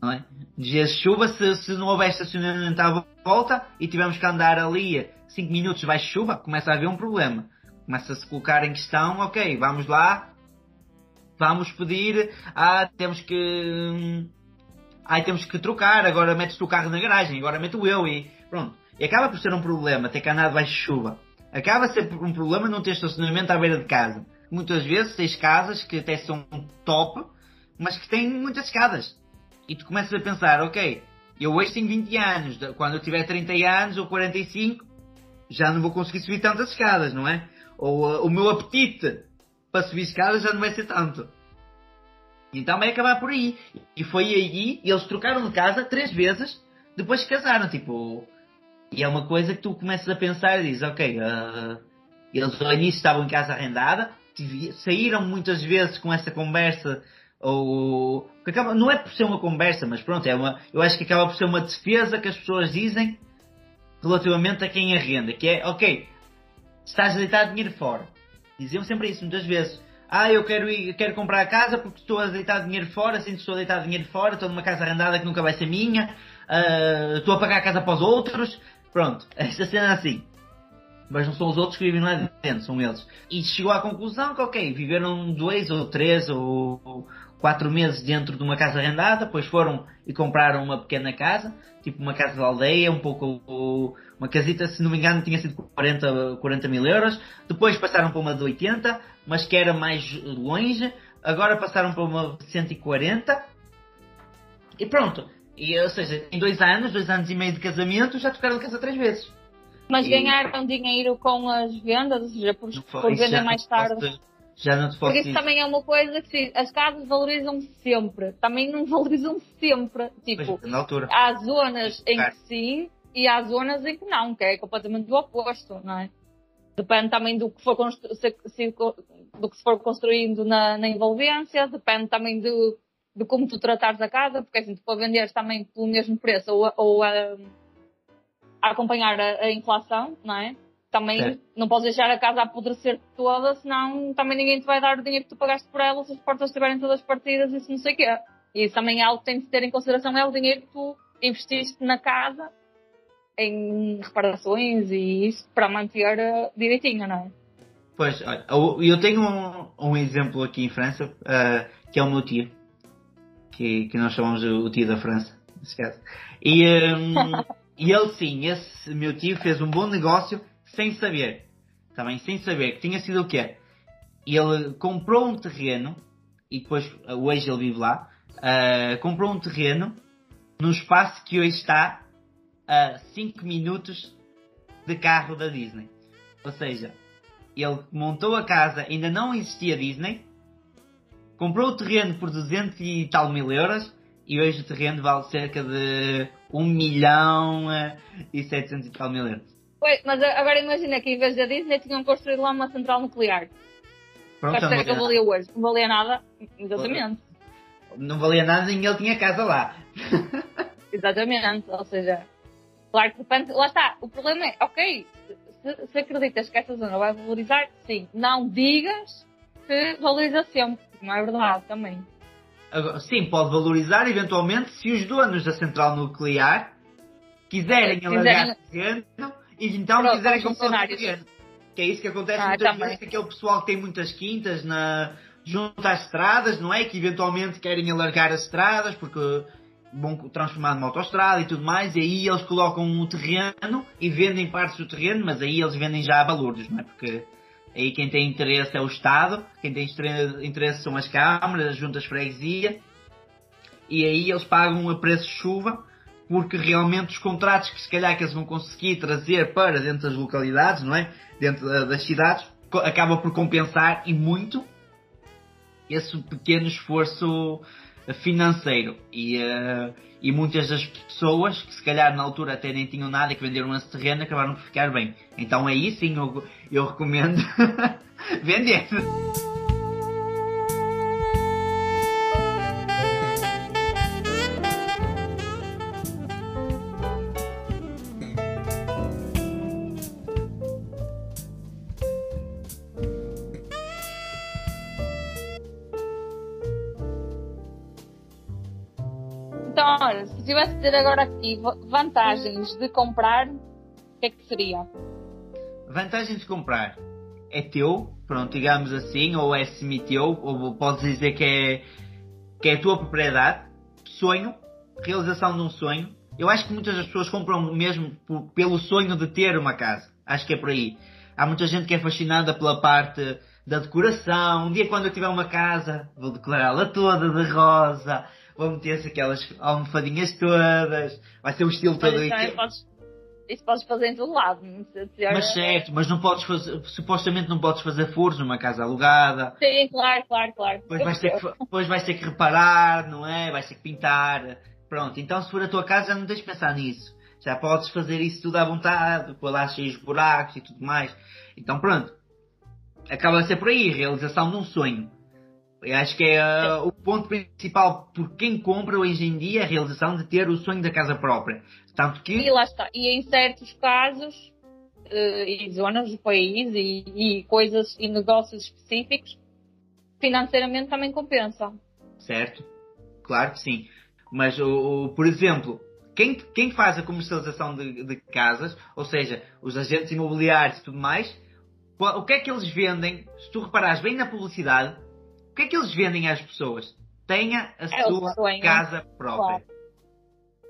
Speaker 1: Não é? Nos dias de chuva, se, se não houver estacionamento à volta e tivermos que andar ali 5 minutos debaixo de chuva, começa a haver um problema. Começa a se colocar em questão, ok, vamos lá, vamos pedir, ah, temos que. Ai, temos que trocar, agora metes o carro na garagem, agora meto eu e pronto. E acaba por ser um problema ter que andar debaixo de chuva. Acaba a ser um problema não ter estacionamento à beira de casa. Muitas vezes tens casas que até são top, mas que têm muitas escadas. E tu começas a pensar, ok, eu hoje tenho 20 anos, quando eu tiver 30 anos ou 45, já não vou conseguir subir tantas escadas, não é? Ou uh, o meu apetite para subir escadas já não vai ser tanto. Então vai acabar por aí. E foi aí, eles trocaram de casa três vezes depois casaram. Tipo, e é uma coisa que tu começas a pensar e dizes, ok, ah, eles ao início estavam em casa arrendada, saíram muitas vezes com essa conversa, ou. acaba- não é por ser uma conversa, mas pronto, é uma, eu acho que acaba por ser uma defesa que as pessoas dizem relativamente a quem arrenda, que é, ok, estás a deitar dinheiro fora. Diziam sempre isso muitas vezes. Ah, eu quero, ir, quero comprar a casa porque estou a deitar dinheiro fora, sinto que estou a deitar dinheiro fora, estou numa casa arrendada que nunca vai ser minha, ah, estou a pagar a casa para os outros. Pronto, esta cena é assim. Mas não são os outros que vivem lá dentro, são eles. E chegou à conclusão que, ok, viveram dois ou três ou, quatro meses dentro de uma casa arrendada, depois foram e compraram uma pequena casa, tipo uma casa de aldeia, um pouco uma casita, se não me engano, tinha sido 40, 40 mil euros. Depois passaram para uma de 80, mas que era mais longe. Agora passaram para uma de 140. E pronto. E, ou seja, em dois anos, dois anos e meio de casamento, já tocaram casa três vezes.
Speaker 2: Mas
Speaker 1: E-
Speaker 2: ganharam dinheiro com as vendas, ou seja, por, por vender mais
Speaker 1: posso
Speaker 2: tarde.
Speaker 1: dizer- Já não te posso
Speaker 2: Porque isso
Speaker 1: dizer.
Speaker 2: também é uma coisa que as casas valorizam sempre. Também não valorizam sempre. Tipo,
Speaker 1: Pois, na altura.
Speaker 2: há zonas em que sim e há zonas em que não, que é completamente do oposto, não é? Depende também do que for, constru do que se for construindo na, na envolvência, depende também do, de como tu tratares a casa, porque assim, tu para venderes também pelo mesmo preço ou, a- ou a, a acompanhar a, a inflação, não é? Também
Speaker 1: Certo.
Speaker 2: não podes deixar a casa apodrecer toda, senão também ninguém te vai dar o dinheiro que tu pagaste por ela se as portas estiverem todas partidas e isso não sei o quê. E isso também é algo que tem de ter em consideração, é o dinheiro que tu investiste na casa em reparações e isso para manter eh, direitinho, não é?
Speaker 1: Pois, olha, eu tenho um, um exemplo aqui em França, ah, que é o meu tio, que, que nós chamamos o tio da França, nesse caso. E, hum, e ele sim, esse meu tio fez um bom negócio sem saber, também sem saber, que tinha sido o quê? Ele comprou um terreno, e depois, hoje ele vive lá, ah, comprou um terreno num espaço que hoje está a 5 minutos de carro da Disney. Ou seja, ele montou a casa, ainda não existia Disney, comprou o terreno por 200 e tal mil euros e hoje o terreno vale cerca de 1 milhão eh, e 700 e tal mil euros.
Speaker 2: Mas agora imagina que em vez da Disney tinham construído lá uma central nuclear.
Speaker 1: Pronto, não
Speaker 2: é que
Speaker 1: valia,
Speaker 2: hoje? Não valia nada? Exatamente.
Speaker 1: não valia nada, nem ele tinha casa lá.
Speaker 2: Exatamente. Ou seja, claro que de repente, lá está. O problema é, ok, se, se acreditas que essa zona vai valorizar, sim. Não digas que valoriza sempre. Não é verdade também.
Speaker 1: Sim, pode valorizar eventualmente se os donos da central nuclear quiserem alargar o terreno e então
Speaker 2: Para-
Speaker 1: quiserem comprar o terreno. Que é isso que acontece
Speaker 2: Ah,
Speaker 1: muitas
Speaker 2: também.
Speaker 1: vezes, que aquele pessoal que tem muitas quintas na, junto às estradas, não é? Que eventualmente querem alargar as estradas porque vão transformar numa autoestrada e tudo mais, e aí eles colocam o terreno e vendem partes do terreno, mas aí eles vendem já a balúrdios, não é? Porque aí quem tem interesse é o Estado, quem tem interesse são as câmaras, as juntas de freguesia, e aí eles pagam a preço de chuva, porque realmente os contratos que se calhar que eles vão conseguir trazer para dentro das localidades, não é? Dentro da- das cidades, acaba por compensar e muito esse pequeno esforço financeiro. E, eh, e muitas das pessoas que se calhar na altura até nem tinham nada que venderam esse terreno acabaram por ficar bem. Então aí sim eu, eu recomendo vender.
Speaker 2: Ter agora aqui va- vantagens de comprar, o que é que seria?
Speaker 1: Vantagem de comprar é teu, pronto, digamos assim, ou é semi-teu, ou podes dizer que é, que é a tua propriedade, sonho, realização de um sonho. Eu acho que muitas das pessoas compram mesmo por- pelo sonho de ter uma casa. Acho que é por aí. Há muita gente que é fascinada pela parte da decoração. Um dia quando eu tiver uma casa, vou decorá-la toda de rosa, vou meter-se aquelas almofadinhas todas, vai ser o estilo
Speaker 2: Mas
Speaker 1: todo
Speaker 2: isso,
Speaker 1: aí.
Speaker 2: podes, isso podes fazer em todo lado. Não sei se
Speaker 1: Mas certo, mas não podes fazer, supostamente não podes fazer furos numa casa alugada.
Speaker 2: Sim, claro, claro, claro.
Speaker 1: Depois vais, ter que, depois vais ter que reparar, não é? Vais ter que pintar. Pronto, então se for a tua casa já não tens de pensar nisso. Já podes fazer isso tudo à vontade, pôr lá cheios de buracos e tudo mais. Então pronto. Acaba a ser por aí, realização de um sonho. Eu acho que é ah, o ponto principal por quem compra hoje em dia a realização de ter o sonho da casa própria. Tanto que
Speaker 2: E lá está. E em certos casos, eh, e zonas do país, e, e coisas e negócios específicos, financeiramente também compensa.
Speaker 1: Certo? Claro que sim. Mas, o, por exemplo, quem, quem faz a comercialização de, de casas, ou seja, os agentes imobiliários e tudo mais, o que é que eles vendem? Se tu reparares bem na publicidade, que é que eles vendem às pessoas? Tenha a
Speaker 2: É
Speaker 1: sua
Speaker 2: sonho.
Speaker 1: casa própria.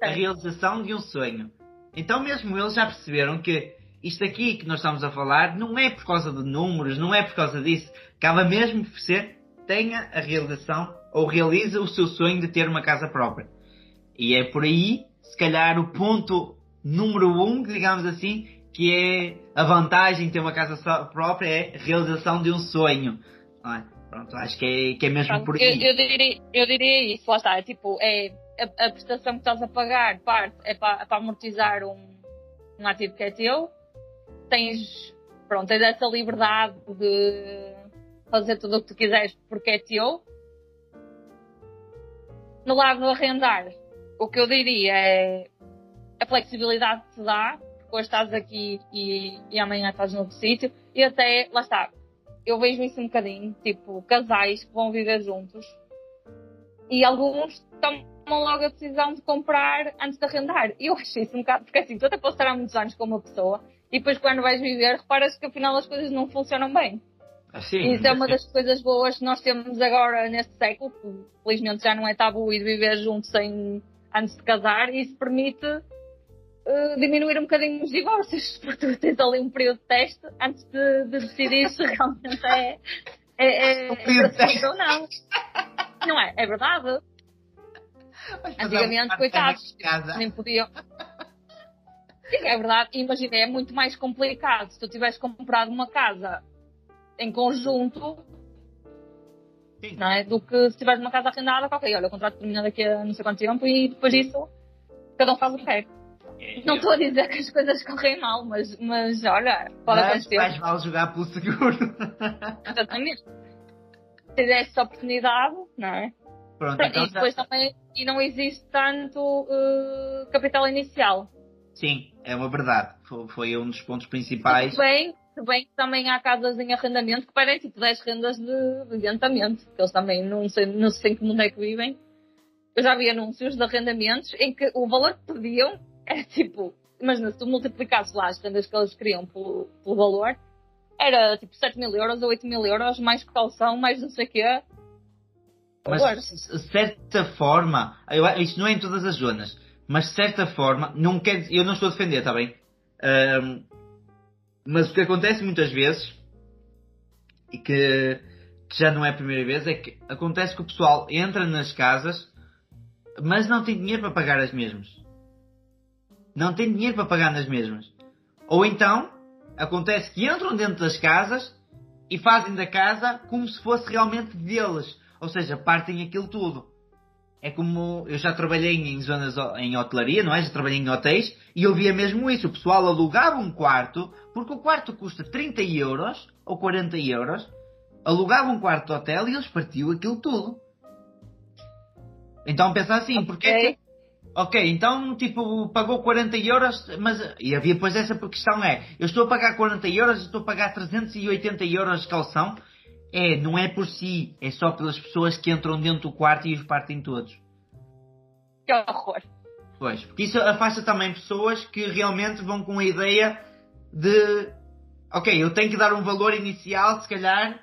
Speaker 1: A
Speaker 2: Certo.
Speaker 1: realização de um sonho. Então, mesmo eles já perceberam que isto aqui que nós estamos a falar não é por causa de números, não é por causa disso. Acaba mesmo por ser tenha a realização ou realiza o seu sonho de ter uma casa própria. E é por aí, se calhar, o ponto número um, digamos assim, que é a vantagem de ter uma casa própria é a realização de um sonho. é? Pronto, acho que é, que é mesmo
Speaker 2: Pronto,
Speaker 1: por
Speaker 2: eu,
Speaker 1: aí.
Speaker 2: eu diria, eu diria isso, lá está. É tipo, é, a, a prestação que estás a pagar, parte, é para, é para amortizar um, um ativo que é teu. Tens, pronto, tens essa liberdade de fazer tudo o que tu quiseres porque é teu. No lado do arrendar, o que eu diria é a flexibilidade que te dá, porque hoje estás aqui e, e amanhã estás noutro sítio, e até, lá está, eu vejo isso um bocadinho, tipo, casais que vão viver juntos e alguns tomam logo a decisão de comprar antes de arrendar. E eu acho isso um bocado, porque assim, tu até podes estar há muitos anos com uma pessoa e depois quando vais viver reparas que afinal as coisas não funcionam bem.
Speaker 1: Assim,
Speaker 2: isso é uma das coisas boas que nós temos agora neste século, que felizmente já não é tabu ir viver juntos sem, antes de casar e isso permite eh, diminuir um bocadinho os divórcios, porque tu tens ali um período de teste antes de, de decidir se realmente é, é, é,
Speaker 1: teste.
Speaker 2: ou não. Não é? É verdade. Antigamente, coitados, nem podiam. Sim, é verdade. Imagina, é muito mais complicado se tu tivesse comprado uma casa em conjunto
Speaker 1: Sim.
Speaker 2: não é? Do que se tiveres uma casa arrendada, ok, olha, o contrato termina daqui a não sei quanto tempo e depois disso cada um faz o que quer.
Speaker 1: É,
Speaker 2: Não estou a dizer que as coisas correm mal, mas, mas olha, pode
Speaker 1: mas
Speaker 2: acontecer.
Speaker 1: mais vale jogar pelo seguro.
Speaker 2: Exatamente. Se essa oportunidade, não é?
Speaker 1: Pronto,
Speaker 2: Pronto,
Speaker 1: então
Speaker 2: e depois
Speaker 1: já-
Speaker 2: também e não existe tanto eh, capital inicial.
Speaker 1: Sim, é uma verdade. Foi, foi um dos pontos principais.
Speaker 2: Se bem, se bem que também há casas em arrendamento que pedem tipo 10 rendas de de adiantamento, que eles também não sei, não sei em que mundo é que vivem. Eu já vi anúncios de arrendamentos em que o valor que pediam era tipo, imagina, se tu multiplicasses lá as rendas que eles queriam pelo, pelo valor, era tipo 7 mil euros ou 8 mil euros, mais calção, mais não sei o quê.
Speaker 1: Mas, de certa forma, eu, isto não é em todas as zonas, mas de certa forma, não quer eu não estou a defender, está bem? Ahm, mas o que acontece muitas vezes, e que, que já não é a primeira vez, é que acontece que o pessoal entra nas casas, mas não tem dinheiro para pagar as mesmas. Não tem dinheiro para pagar nas mesmas. Ou então, acontece que entram dentro das casas e fazem da casa como se fosse realmente deles. Ou seja, partem aquilo tudo. É como eu já trabalhei em zonas em hotelaria, não é? Já trabalhei em hotéis e eu via mesmo isso. O pessoal alugava um quarto, porque o quarto custa 30 euros ou 40 euros. Alugava um quarto de hotel e eles partiam aquilo tudo. Então pensa assim, porque é que Ok, então, tipo, pagou 40 euros, mas. E havia depois essa questão: é, eu estou a pagar 40 euros, estou a pagar 380 euros de calção. É, não é por si, é só pelas pessoas que entram dentro do quarto e os partem todos.
Speaker 2: Que horror.
Speaker 1: Pois, porque isso afasta também pessoas que realmente vão com a ideia de. Ok, eu tenho que dar um valor inicial, se calhar,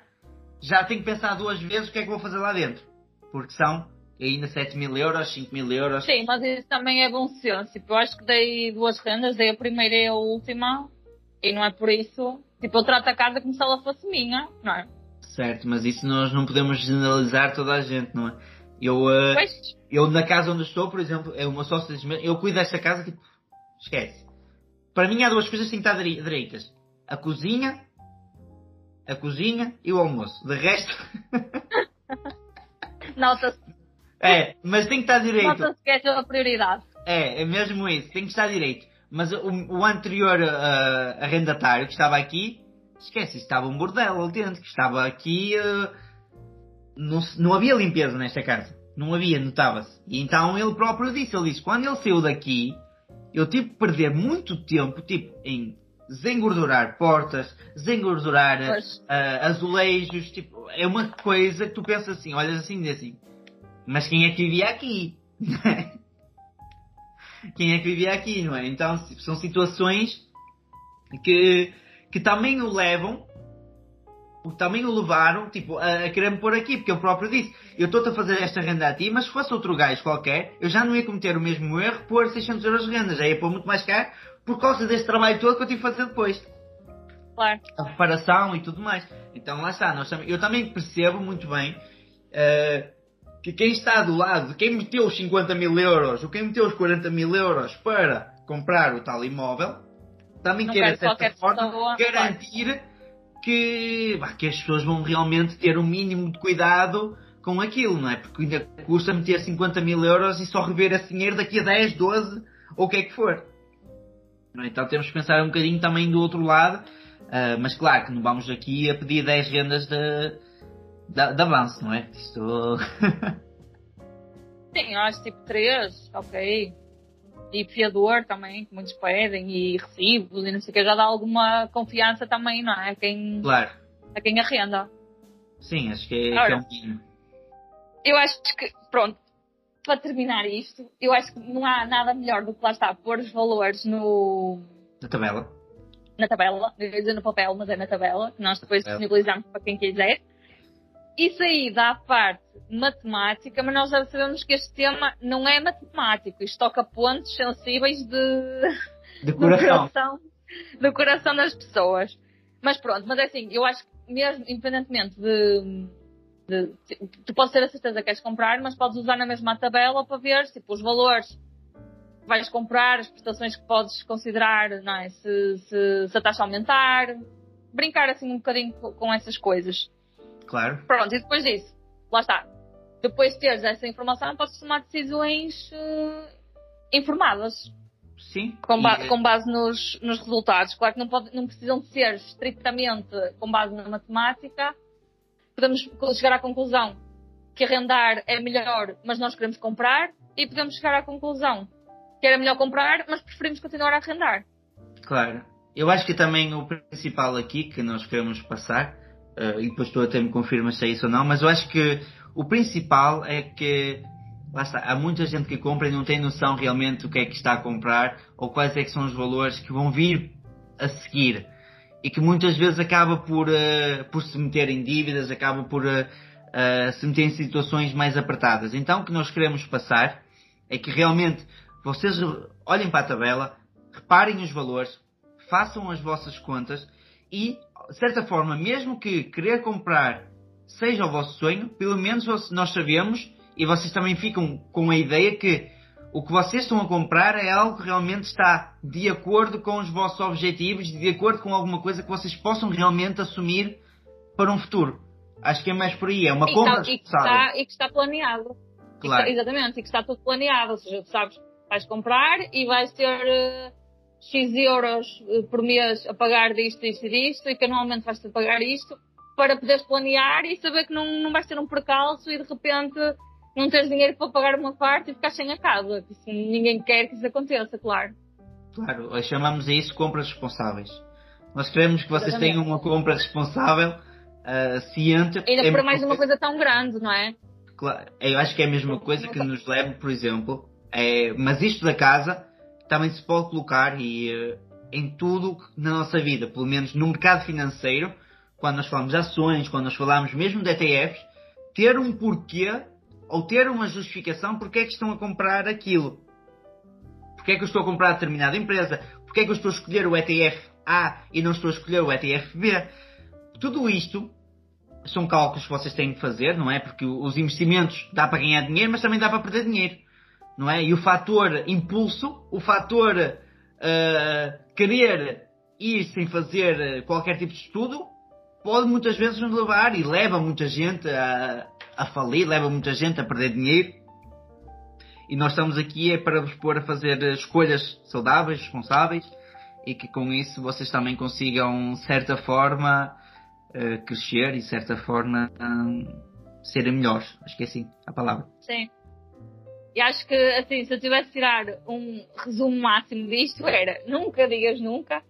Speaker 1: já tenho que pensar duas vezes o que é que vou fazer lá dentro. Porque são ainda 7 mil euros, 5 mil euros.
Speaker 2: Sim, mas isso também é bom senso. Tipo, eu acho que dei duas rendas, dei a primeira e a última, e não é por isso. Tipo, eu trato a casa como se ela fosse minha, não é?
Speaker 1: Certo, mas isso nós não podemos generalizar toda a gente, não é? Eu,
Speaker 2: Pois,
Speaker 1: eu na casa onde estou, por exemplo, é uma sócia eu cuido desta casa, tipo, esquece. Para mim há duas coisas que têm que estar direi- direitas. A cozinha, a cozinha e o almoço. De resto,
Speaker 2: nota-se
Speaker 1: é, mas tem que estar direito.
Speaker 2: nota que é a prioridade.
Speaker 1: É, é mesmo isso, tem que estar direito. Mas o, o anterior ah, arrendatário que estava aqui, esquece, estava um bordel ali dentro, que estava aqui. ah, não, não havia limpeza nesta casa. Não havia, notava-se. E então ele próprio disse, ele disse, quando ele saiu daqui, eu tive que perder muito tempo, tipo, em desengordurar portas, desengordurar
Speaker 2: Pois.
Speaker 1: ah, azulejos, tipo, é uma coisa que tu pensas assim, olhas assim e assim, mas quem é que vivia aqui? quem é que vivia aqui, não é? Então são situações que, que também o levam, também o levaram, tipo, a, a querer me pôr aqui, porque ele próprio disse, eu estou-te a fazer esta renda a ti, mas se fosse outro gajo qualquer, eu já não ia cometer o mesmo erro, pôr 600 euros de renda, já ia pôr muito mais caro, por causa deste trabalho todo que eu tive que fazer depois
Speaker 2: Claro.
Speaker 1: a reparação e tudo mais. Então lá está, nós eu também percebo muito bem eh, que quem está do lado, quem meteu os 50 mil euros ou quem meteu os 40 mil euros para comprar o tal imóvel, também
Speaker 2: Não
Speaker 1: quer, de certa forma, garantir que, bah, que as pessoas vão realmente ter um mínimo de cuidado com aquilo, não é? Porque ainda custa meter 50 mil euros e só rever esse dinheiro daqui a 10, 12 ou o que é que for. É? Então temos que pensar um bocadinho também do outro lado, ah, mas claro que não vamos aqui a pedir 10 rendas de, de avanço, não é?
Speaker 2: Sim, eu acho tipo três, ok. E fiador também, que muitos pedem, e recibos, e não sei o que, já dá alguma confiança também, não é? A quem,
Speaker 1: claro.
Speaker 2: a quem arrenda.
Speaker 1: Sim, acho que é, que
Speaker 2: Ora.
Speaker 1: é um.
Speaker 2: Eu acho que, pronto, para terminar isto, eu acho que não há nada melhor do que lá está, pôr os valores no,
Speaker 1: Da tabela.
Speaker 2: na tabela, eu ia dizer no papel, mas é na tabela, que nós depois disponibilizamos para quem quiser. Isso aí dá a parte matemática, mas nós já sabemos que este tema não é matemático, isto toca pontos sensíveis de,
Speaker 1: De
Speaker 2: do
Speaker 1: coração.
Speaker 2: coração, do coração das pessoas. Mas pronto, mas é assim, eu acho que mesmo independentemente de, de- tu podes ter a certeza que queres comprar, mas podes usar na mesma tabela para ver tipo, os valores que vais comprar, as prestações que podes considerar, não é? se, se, se a taxa aumentar, brincar assim um bocadinho co- com essas coisas.
Speaker 1: Claro.
Speaker 2: Pronto, e depois disso, lá está. Depois de teres essa informação, podes tomar decisões uh, informadas.
Speaker 1: Sim.
Speaker 2: Com, ba
Speaker 1: e-
Speaker 2: com base nos, nos resultados. Claro que não, pode, não precisam de ser estritamente com base na matemática. Podemos chegar à conclusão que arrendar é melhor, mas nós queremos comprar. E podemos chegar à conclusão que era melhor comprar, mas preferimos continuar a arrendar.
Speaker 1: Claro. Eu acho que também o principal aqui que nós queremos passar, eh, e depois tu até me confirmas se é isso ou não, mas eu acho que o principal é que lá está, há muita gente que compra e não tem noção realmente do que é que está a comprar ou quais é que são os valores que vão vir a seguir e que muitas vezes acaba por, eh, por se meter em dívidas, acaba por eh, eh, se meter em situações mais apertadas. Então o que nós queremos passar é que realmente vocês olhem para a tabela, reparem os valores, façam as vossas contas e, de certa forma, mesmo que querer comprar seja o vosso sonho, pelo menos nós sabemos e vocês também ficam com a ideia que o que vocês estão a comprar é algo que realmente está de acordo com os vossos objetivos, de acordo com alguma coisa que vocês possam realmente assumir para um futuro. Acho que é mais por aí, é uma
Speaker 2: e,
Speaker 1: compra
Speaker 2: está, e, que está, e que está planeado. E
Speaker 1: Claro.
Speaker 2: está- exatamente, e que está tudo planeado. Ou seja, tu sabes, vais comprar e vais ter eh, X euros eh, por mês a pagar disto, disto e disto, e que anualmente vais ter a pagar isto, para poderes planear e saber que não, não vais ter um percalço e de repente não tens dinheiro para pagar uma parte e ficar sem a casa. Que Isso, ninguém quer que isso aconteça, claro.
Speaker 1: Claro, chamamos a isso compras responsáveis. Nós queremos que vocês
Speaker 2: Exatamente.
Speaker 1: tenham uma compra responsável, ah, ciente.
Speaker 2: Ainda
Speaker 1: É
Speaker 2: para mais uma coisa tão grande, não é?
Speaker 1: Claro, eu acho que é a mesma coisa que nos leva, por exemplo, é, mas isto da casa também se pode colocar e, eh, em tudo na nossa vida, pelo menos no mercado financeiro, quando nós falamos de ações, quando nós falamos mesmo de ETFs, ter um porquê ou ter uma justificação porque é que estão a comprar aquilo. Porque é que eu estou a comprar determinada empresa? Porque é que eu estou a escolher o ETF A e não estou a escolher o ETF B? Tudo isto são cálculos que vocês têm que fazer, não é? Porque os investimentos dá para ganhar dinheiro, mas também dá para perder dinheiro, não é? E o fator impulso, o fator ah, querer ir sem fazer qualquer tipo de estudo, pode muitas vezes nos levar e leva muita gente a, a falir, leva muita gente a perder dinheiro. E nós estamos aqui é para vos pôr a fazer escolhas saudáveis, responsáveis e que com isso vocês também consigam, de certa forma, eh, crescer e, de certa forma, hum, serem melhores. Acho que é assim a palavra.
Speaker 2: Sim. E acho que, assim, se eu tivesse de tirar um resumo máximo disto, era nunca digas nunca,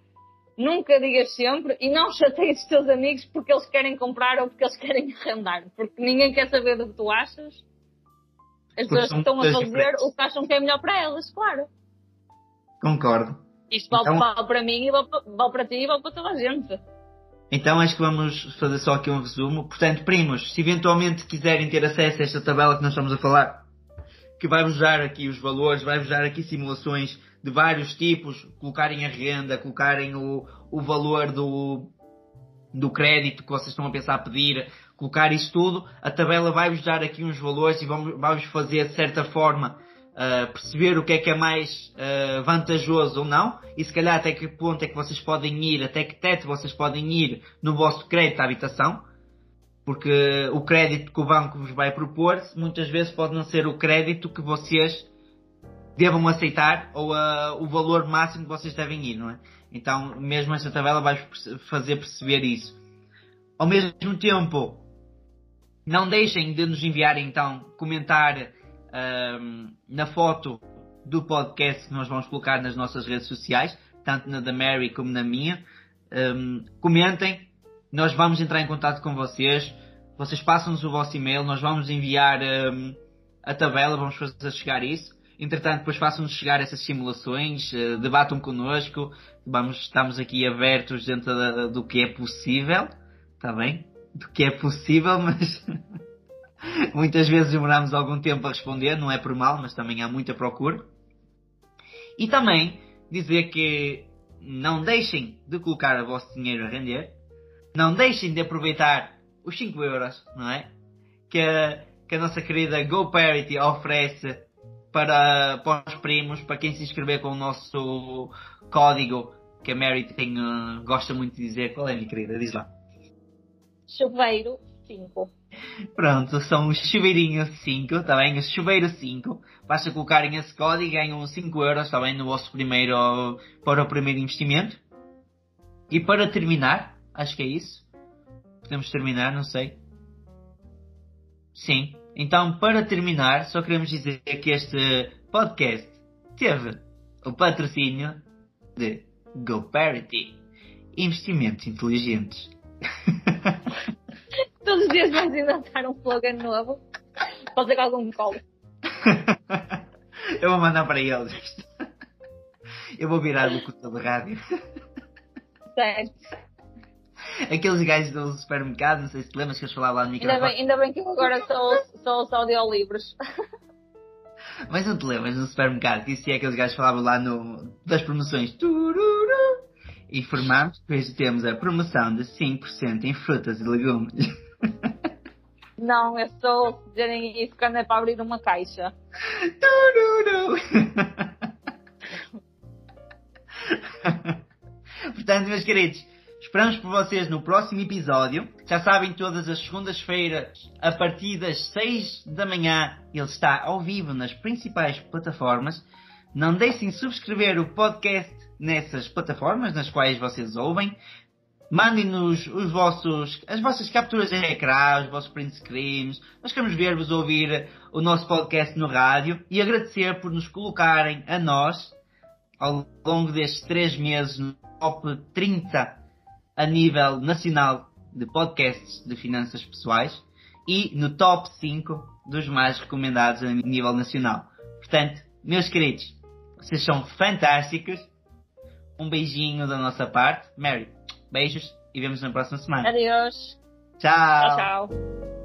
Speaker 2: nunca digas sempre e não chateies os teus amigos porque eles querem comprar ou porque eles querem arrendar. Porque ninguém quer saber do que tu achas. As
Speaker 1: Porque
Speaker 2: pessoas
Speaker 1: são
Speaker 2: estão a fazer
Speaker 1: diferentes.
Speaker 2: o que acham que é melhor para elas, claro.
Speaker 1: Concordo.
Speaker 2: Isto vale,
Speaker 1: Então-
Speaker 2: vale para mim e vale, vale para ti e vale para toda a gente.
Speaker 1: Então acho que vamos fazer só aqui um resumo. Portanto, primos, se eventualmente quiserem ter acesso a esta tabela que nós estamos a falar, que vai-vos dar aqui os valores, vai-vos dar aqui simulações de vários tipos, colocarem a renda, colocarem o, o valor do, do crédito que vocês estão a pensar pedir, colocar isso tudo, a tabela vai-vos dar aqui uns valores e vamos- vai-vos fazer de certa forma uh, perceber o que é que é mais uh, vantajoso ou não. E se calhar até que ponto é que vocês podem ir, até que teto vocês podem ir no vosso crédito à habitação, porque o crédito que o banco vos vai propor muitas vezes pode não ser o crédito que vocês devam aceitar ou uh, o valor máximo que vocês devem ir, não é? Então, mesmo esta tabela vai fazer perceber isso. Ao mesmo tempo, não deixem de nos enviar então comentar ahm, na foto do podcast que nós vamos colocar nas nossas redes sociais, tanto na da Mary como na minha. Ahm, comentem, nós vamos entrar em contato com vocês. Vocês passam-nos o vosso e-mail, nós vamos enviar ahm, a tabela, vamos fazer chegar isso. Entretanto, depois façam-nos chegar essas simulações, eh, debatam connosco. Vamos, estamos aqui abertos dentro da- do que é possível, está bem? Do que é possível, mas muitas vezes demoramos algum tempo a responder, não é por mal, mas também há muita procura. E também dizer que não deixem de colocar o vosso dinheiro a render, não deixem de aproveitar os 5 euros, não é? Que, a- que a nossa querida GoParity oferece para, para os primos, para quem se inscrever com o nosso código que a Mary tem, eh, gosta muito de dizer. Qual é, minha querida? Diz lá.
Speaker 2: Chuveiro 5.
Speaker 1: Pronto, são os chuveirinhos 5, está bem? Os chuveiros 5. Basta colocarem esse código e ganham 5 euros, está bem? No vosso primeiro, para o primeiro investimento. E para terminar, acho que é isso. Podemos terminar, não sei. Sim. Então, para terminar, só queremos dizer que este podcast teve o patrocínio de GoParity. Investimentos inteligentes.
Speaker 2: Todos os dias vamos inventar um slogan novo. Pode ser que algum colo.
Speaker 1: Eu vou mandar para eles. Eu vou virar locutor de rádio.
Speaker 2: Certo.
Speaker 1: Aqueles gajos do supermercado, não sei se te lembras que eles falavam lá no
Speaker 2: Ainda
Speaker 1: microfone.
Speaker 2: bem, ainda bem que eu agora sou, sou os audiolivros.
Speaker 1: Mas não te lembras no supermercado que isso é aqueles gajos que falavam lá no, das promoções. Tururu. E formámos, depois temos a promoção de 5% em frutas e legumes.
Speaker 2: Não, eu sou se dizerem isso quando é para abrir uma caixa.
Speaker 1: Tururu. Portanto, meus queridos, esperamos por vocês no próximo episódio. Já sabem, todas as segundas-feiras, a partir das 6 da manhã, ele está ao vivo nas principais plataformas. Não deixem de subscrever o podcast nessas plataformas nas quais vocês ouvem. Mandem-nos os vossos, as vossas capturas de ecrã, os vossos print screens. Nós queremos ver-vos ouvir o nosso podcast no rádio e agradecer por nos colocarem a nós ao longo destes três meses no top 30 a nível nacional de podcasts de finanças pessoais e no top 5 dos mais recomendados a nível nacional. Portanto, meus queridos, vocês são fantásticos. Um beijinho da nossa parte. Mary, beijos e vemos na próxima semana.
Speaker 2: Adeus.
Speaker 1: Tchau.
Speaker 2: Tchau, tchau.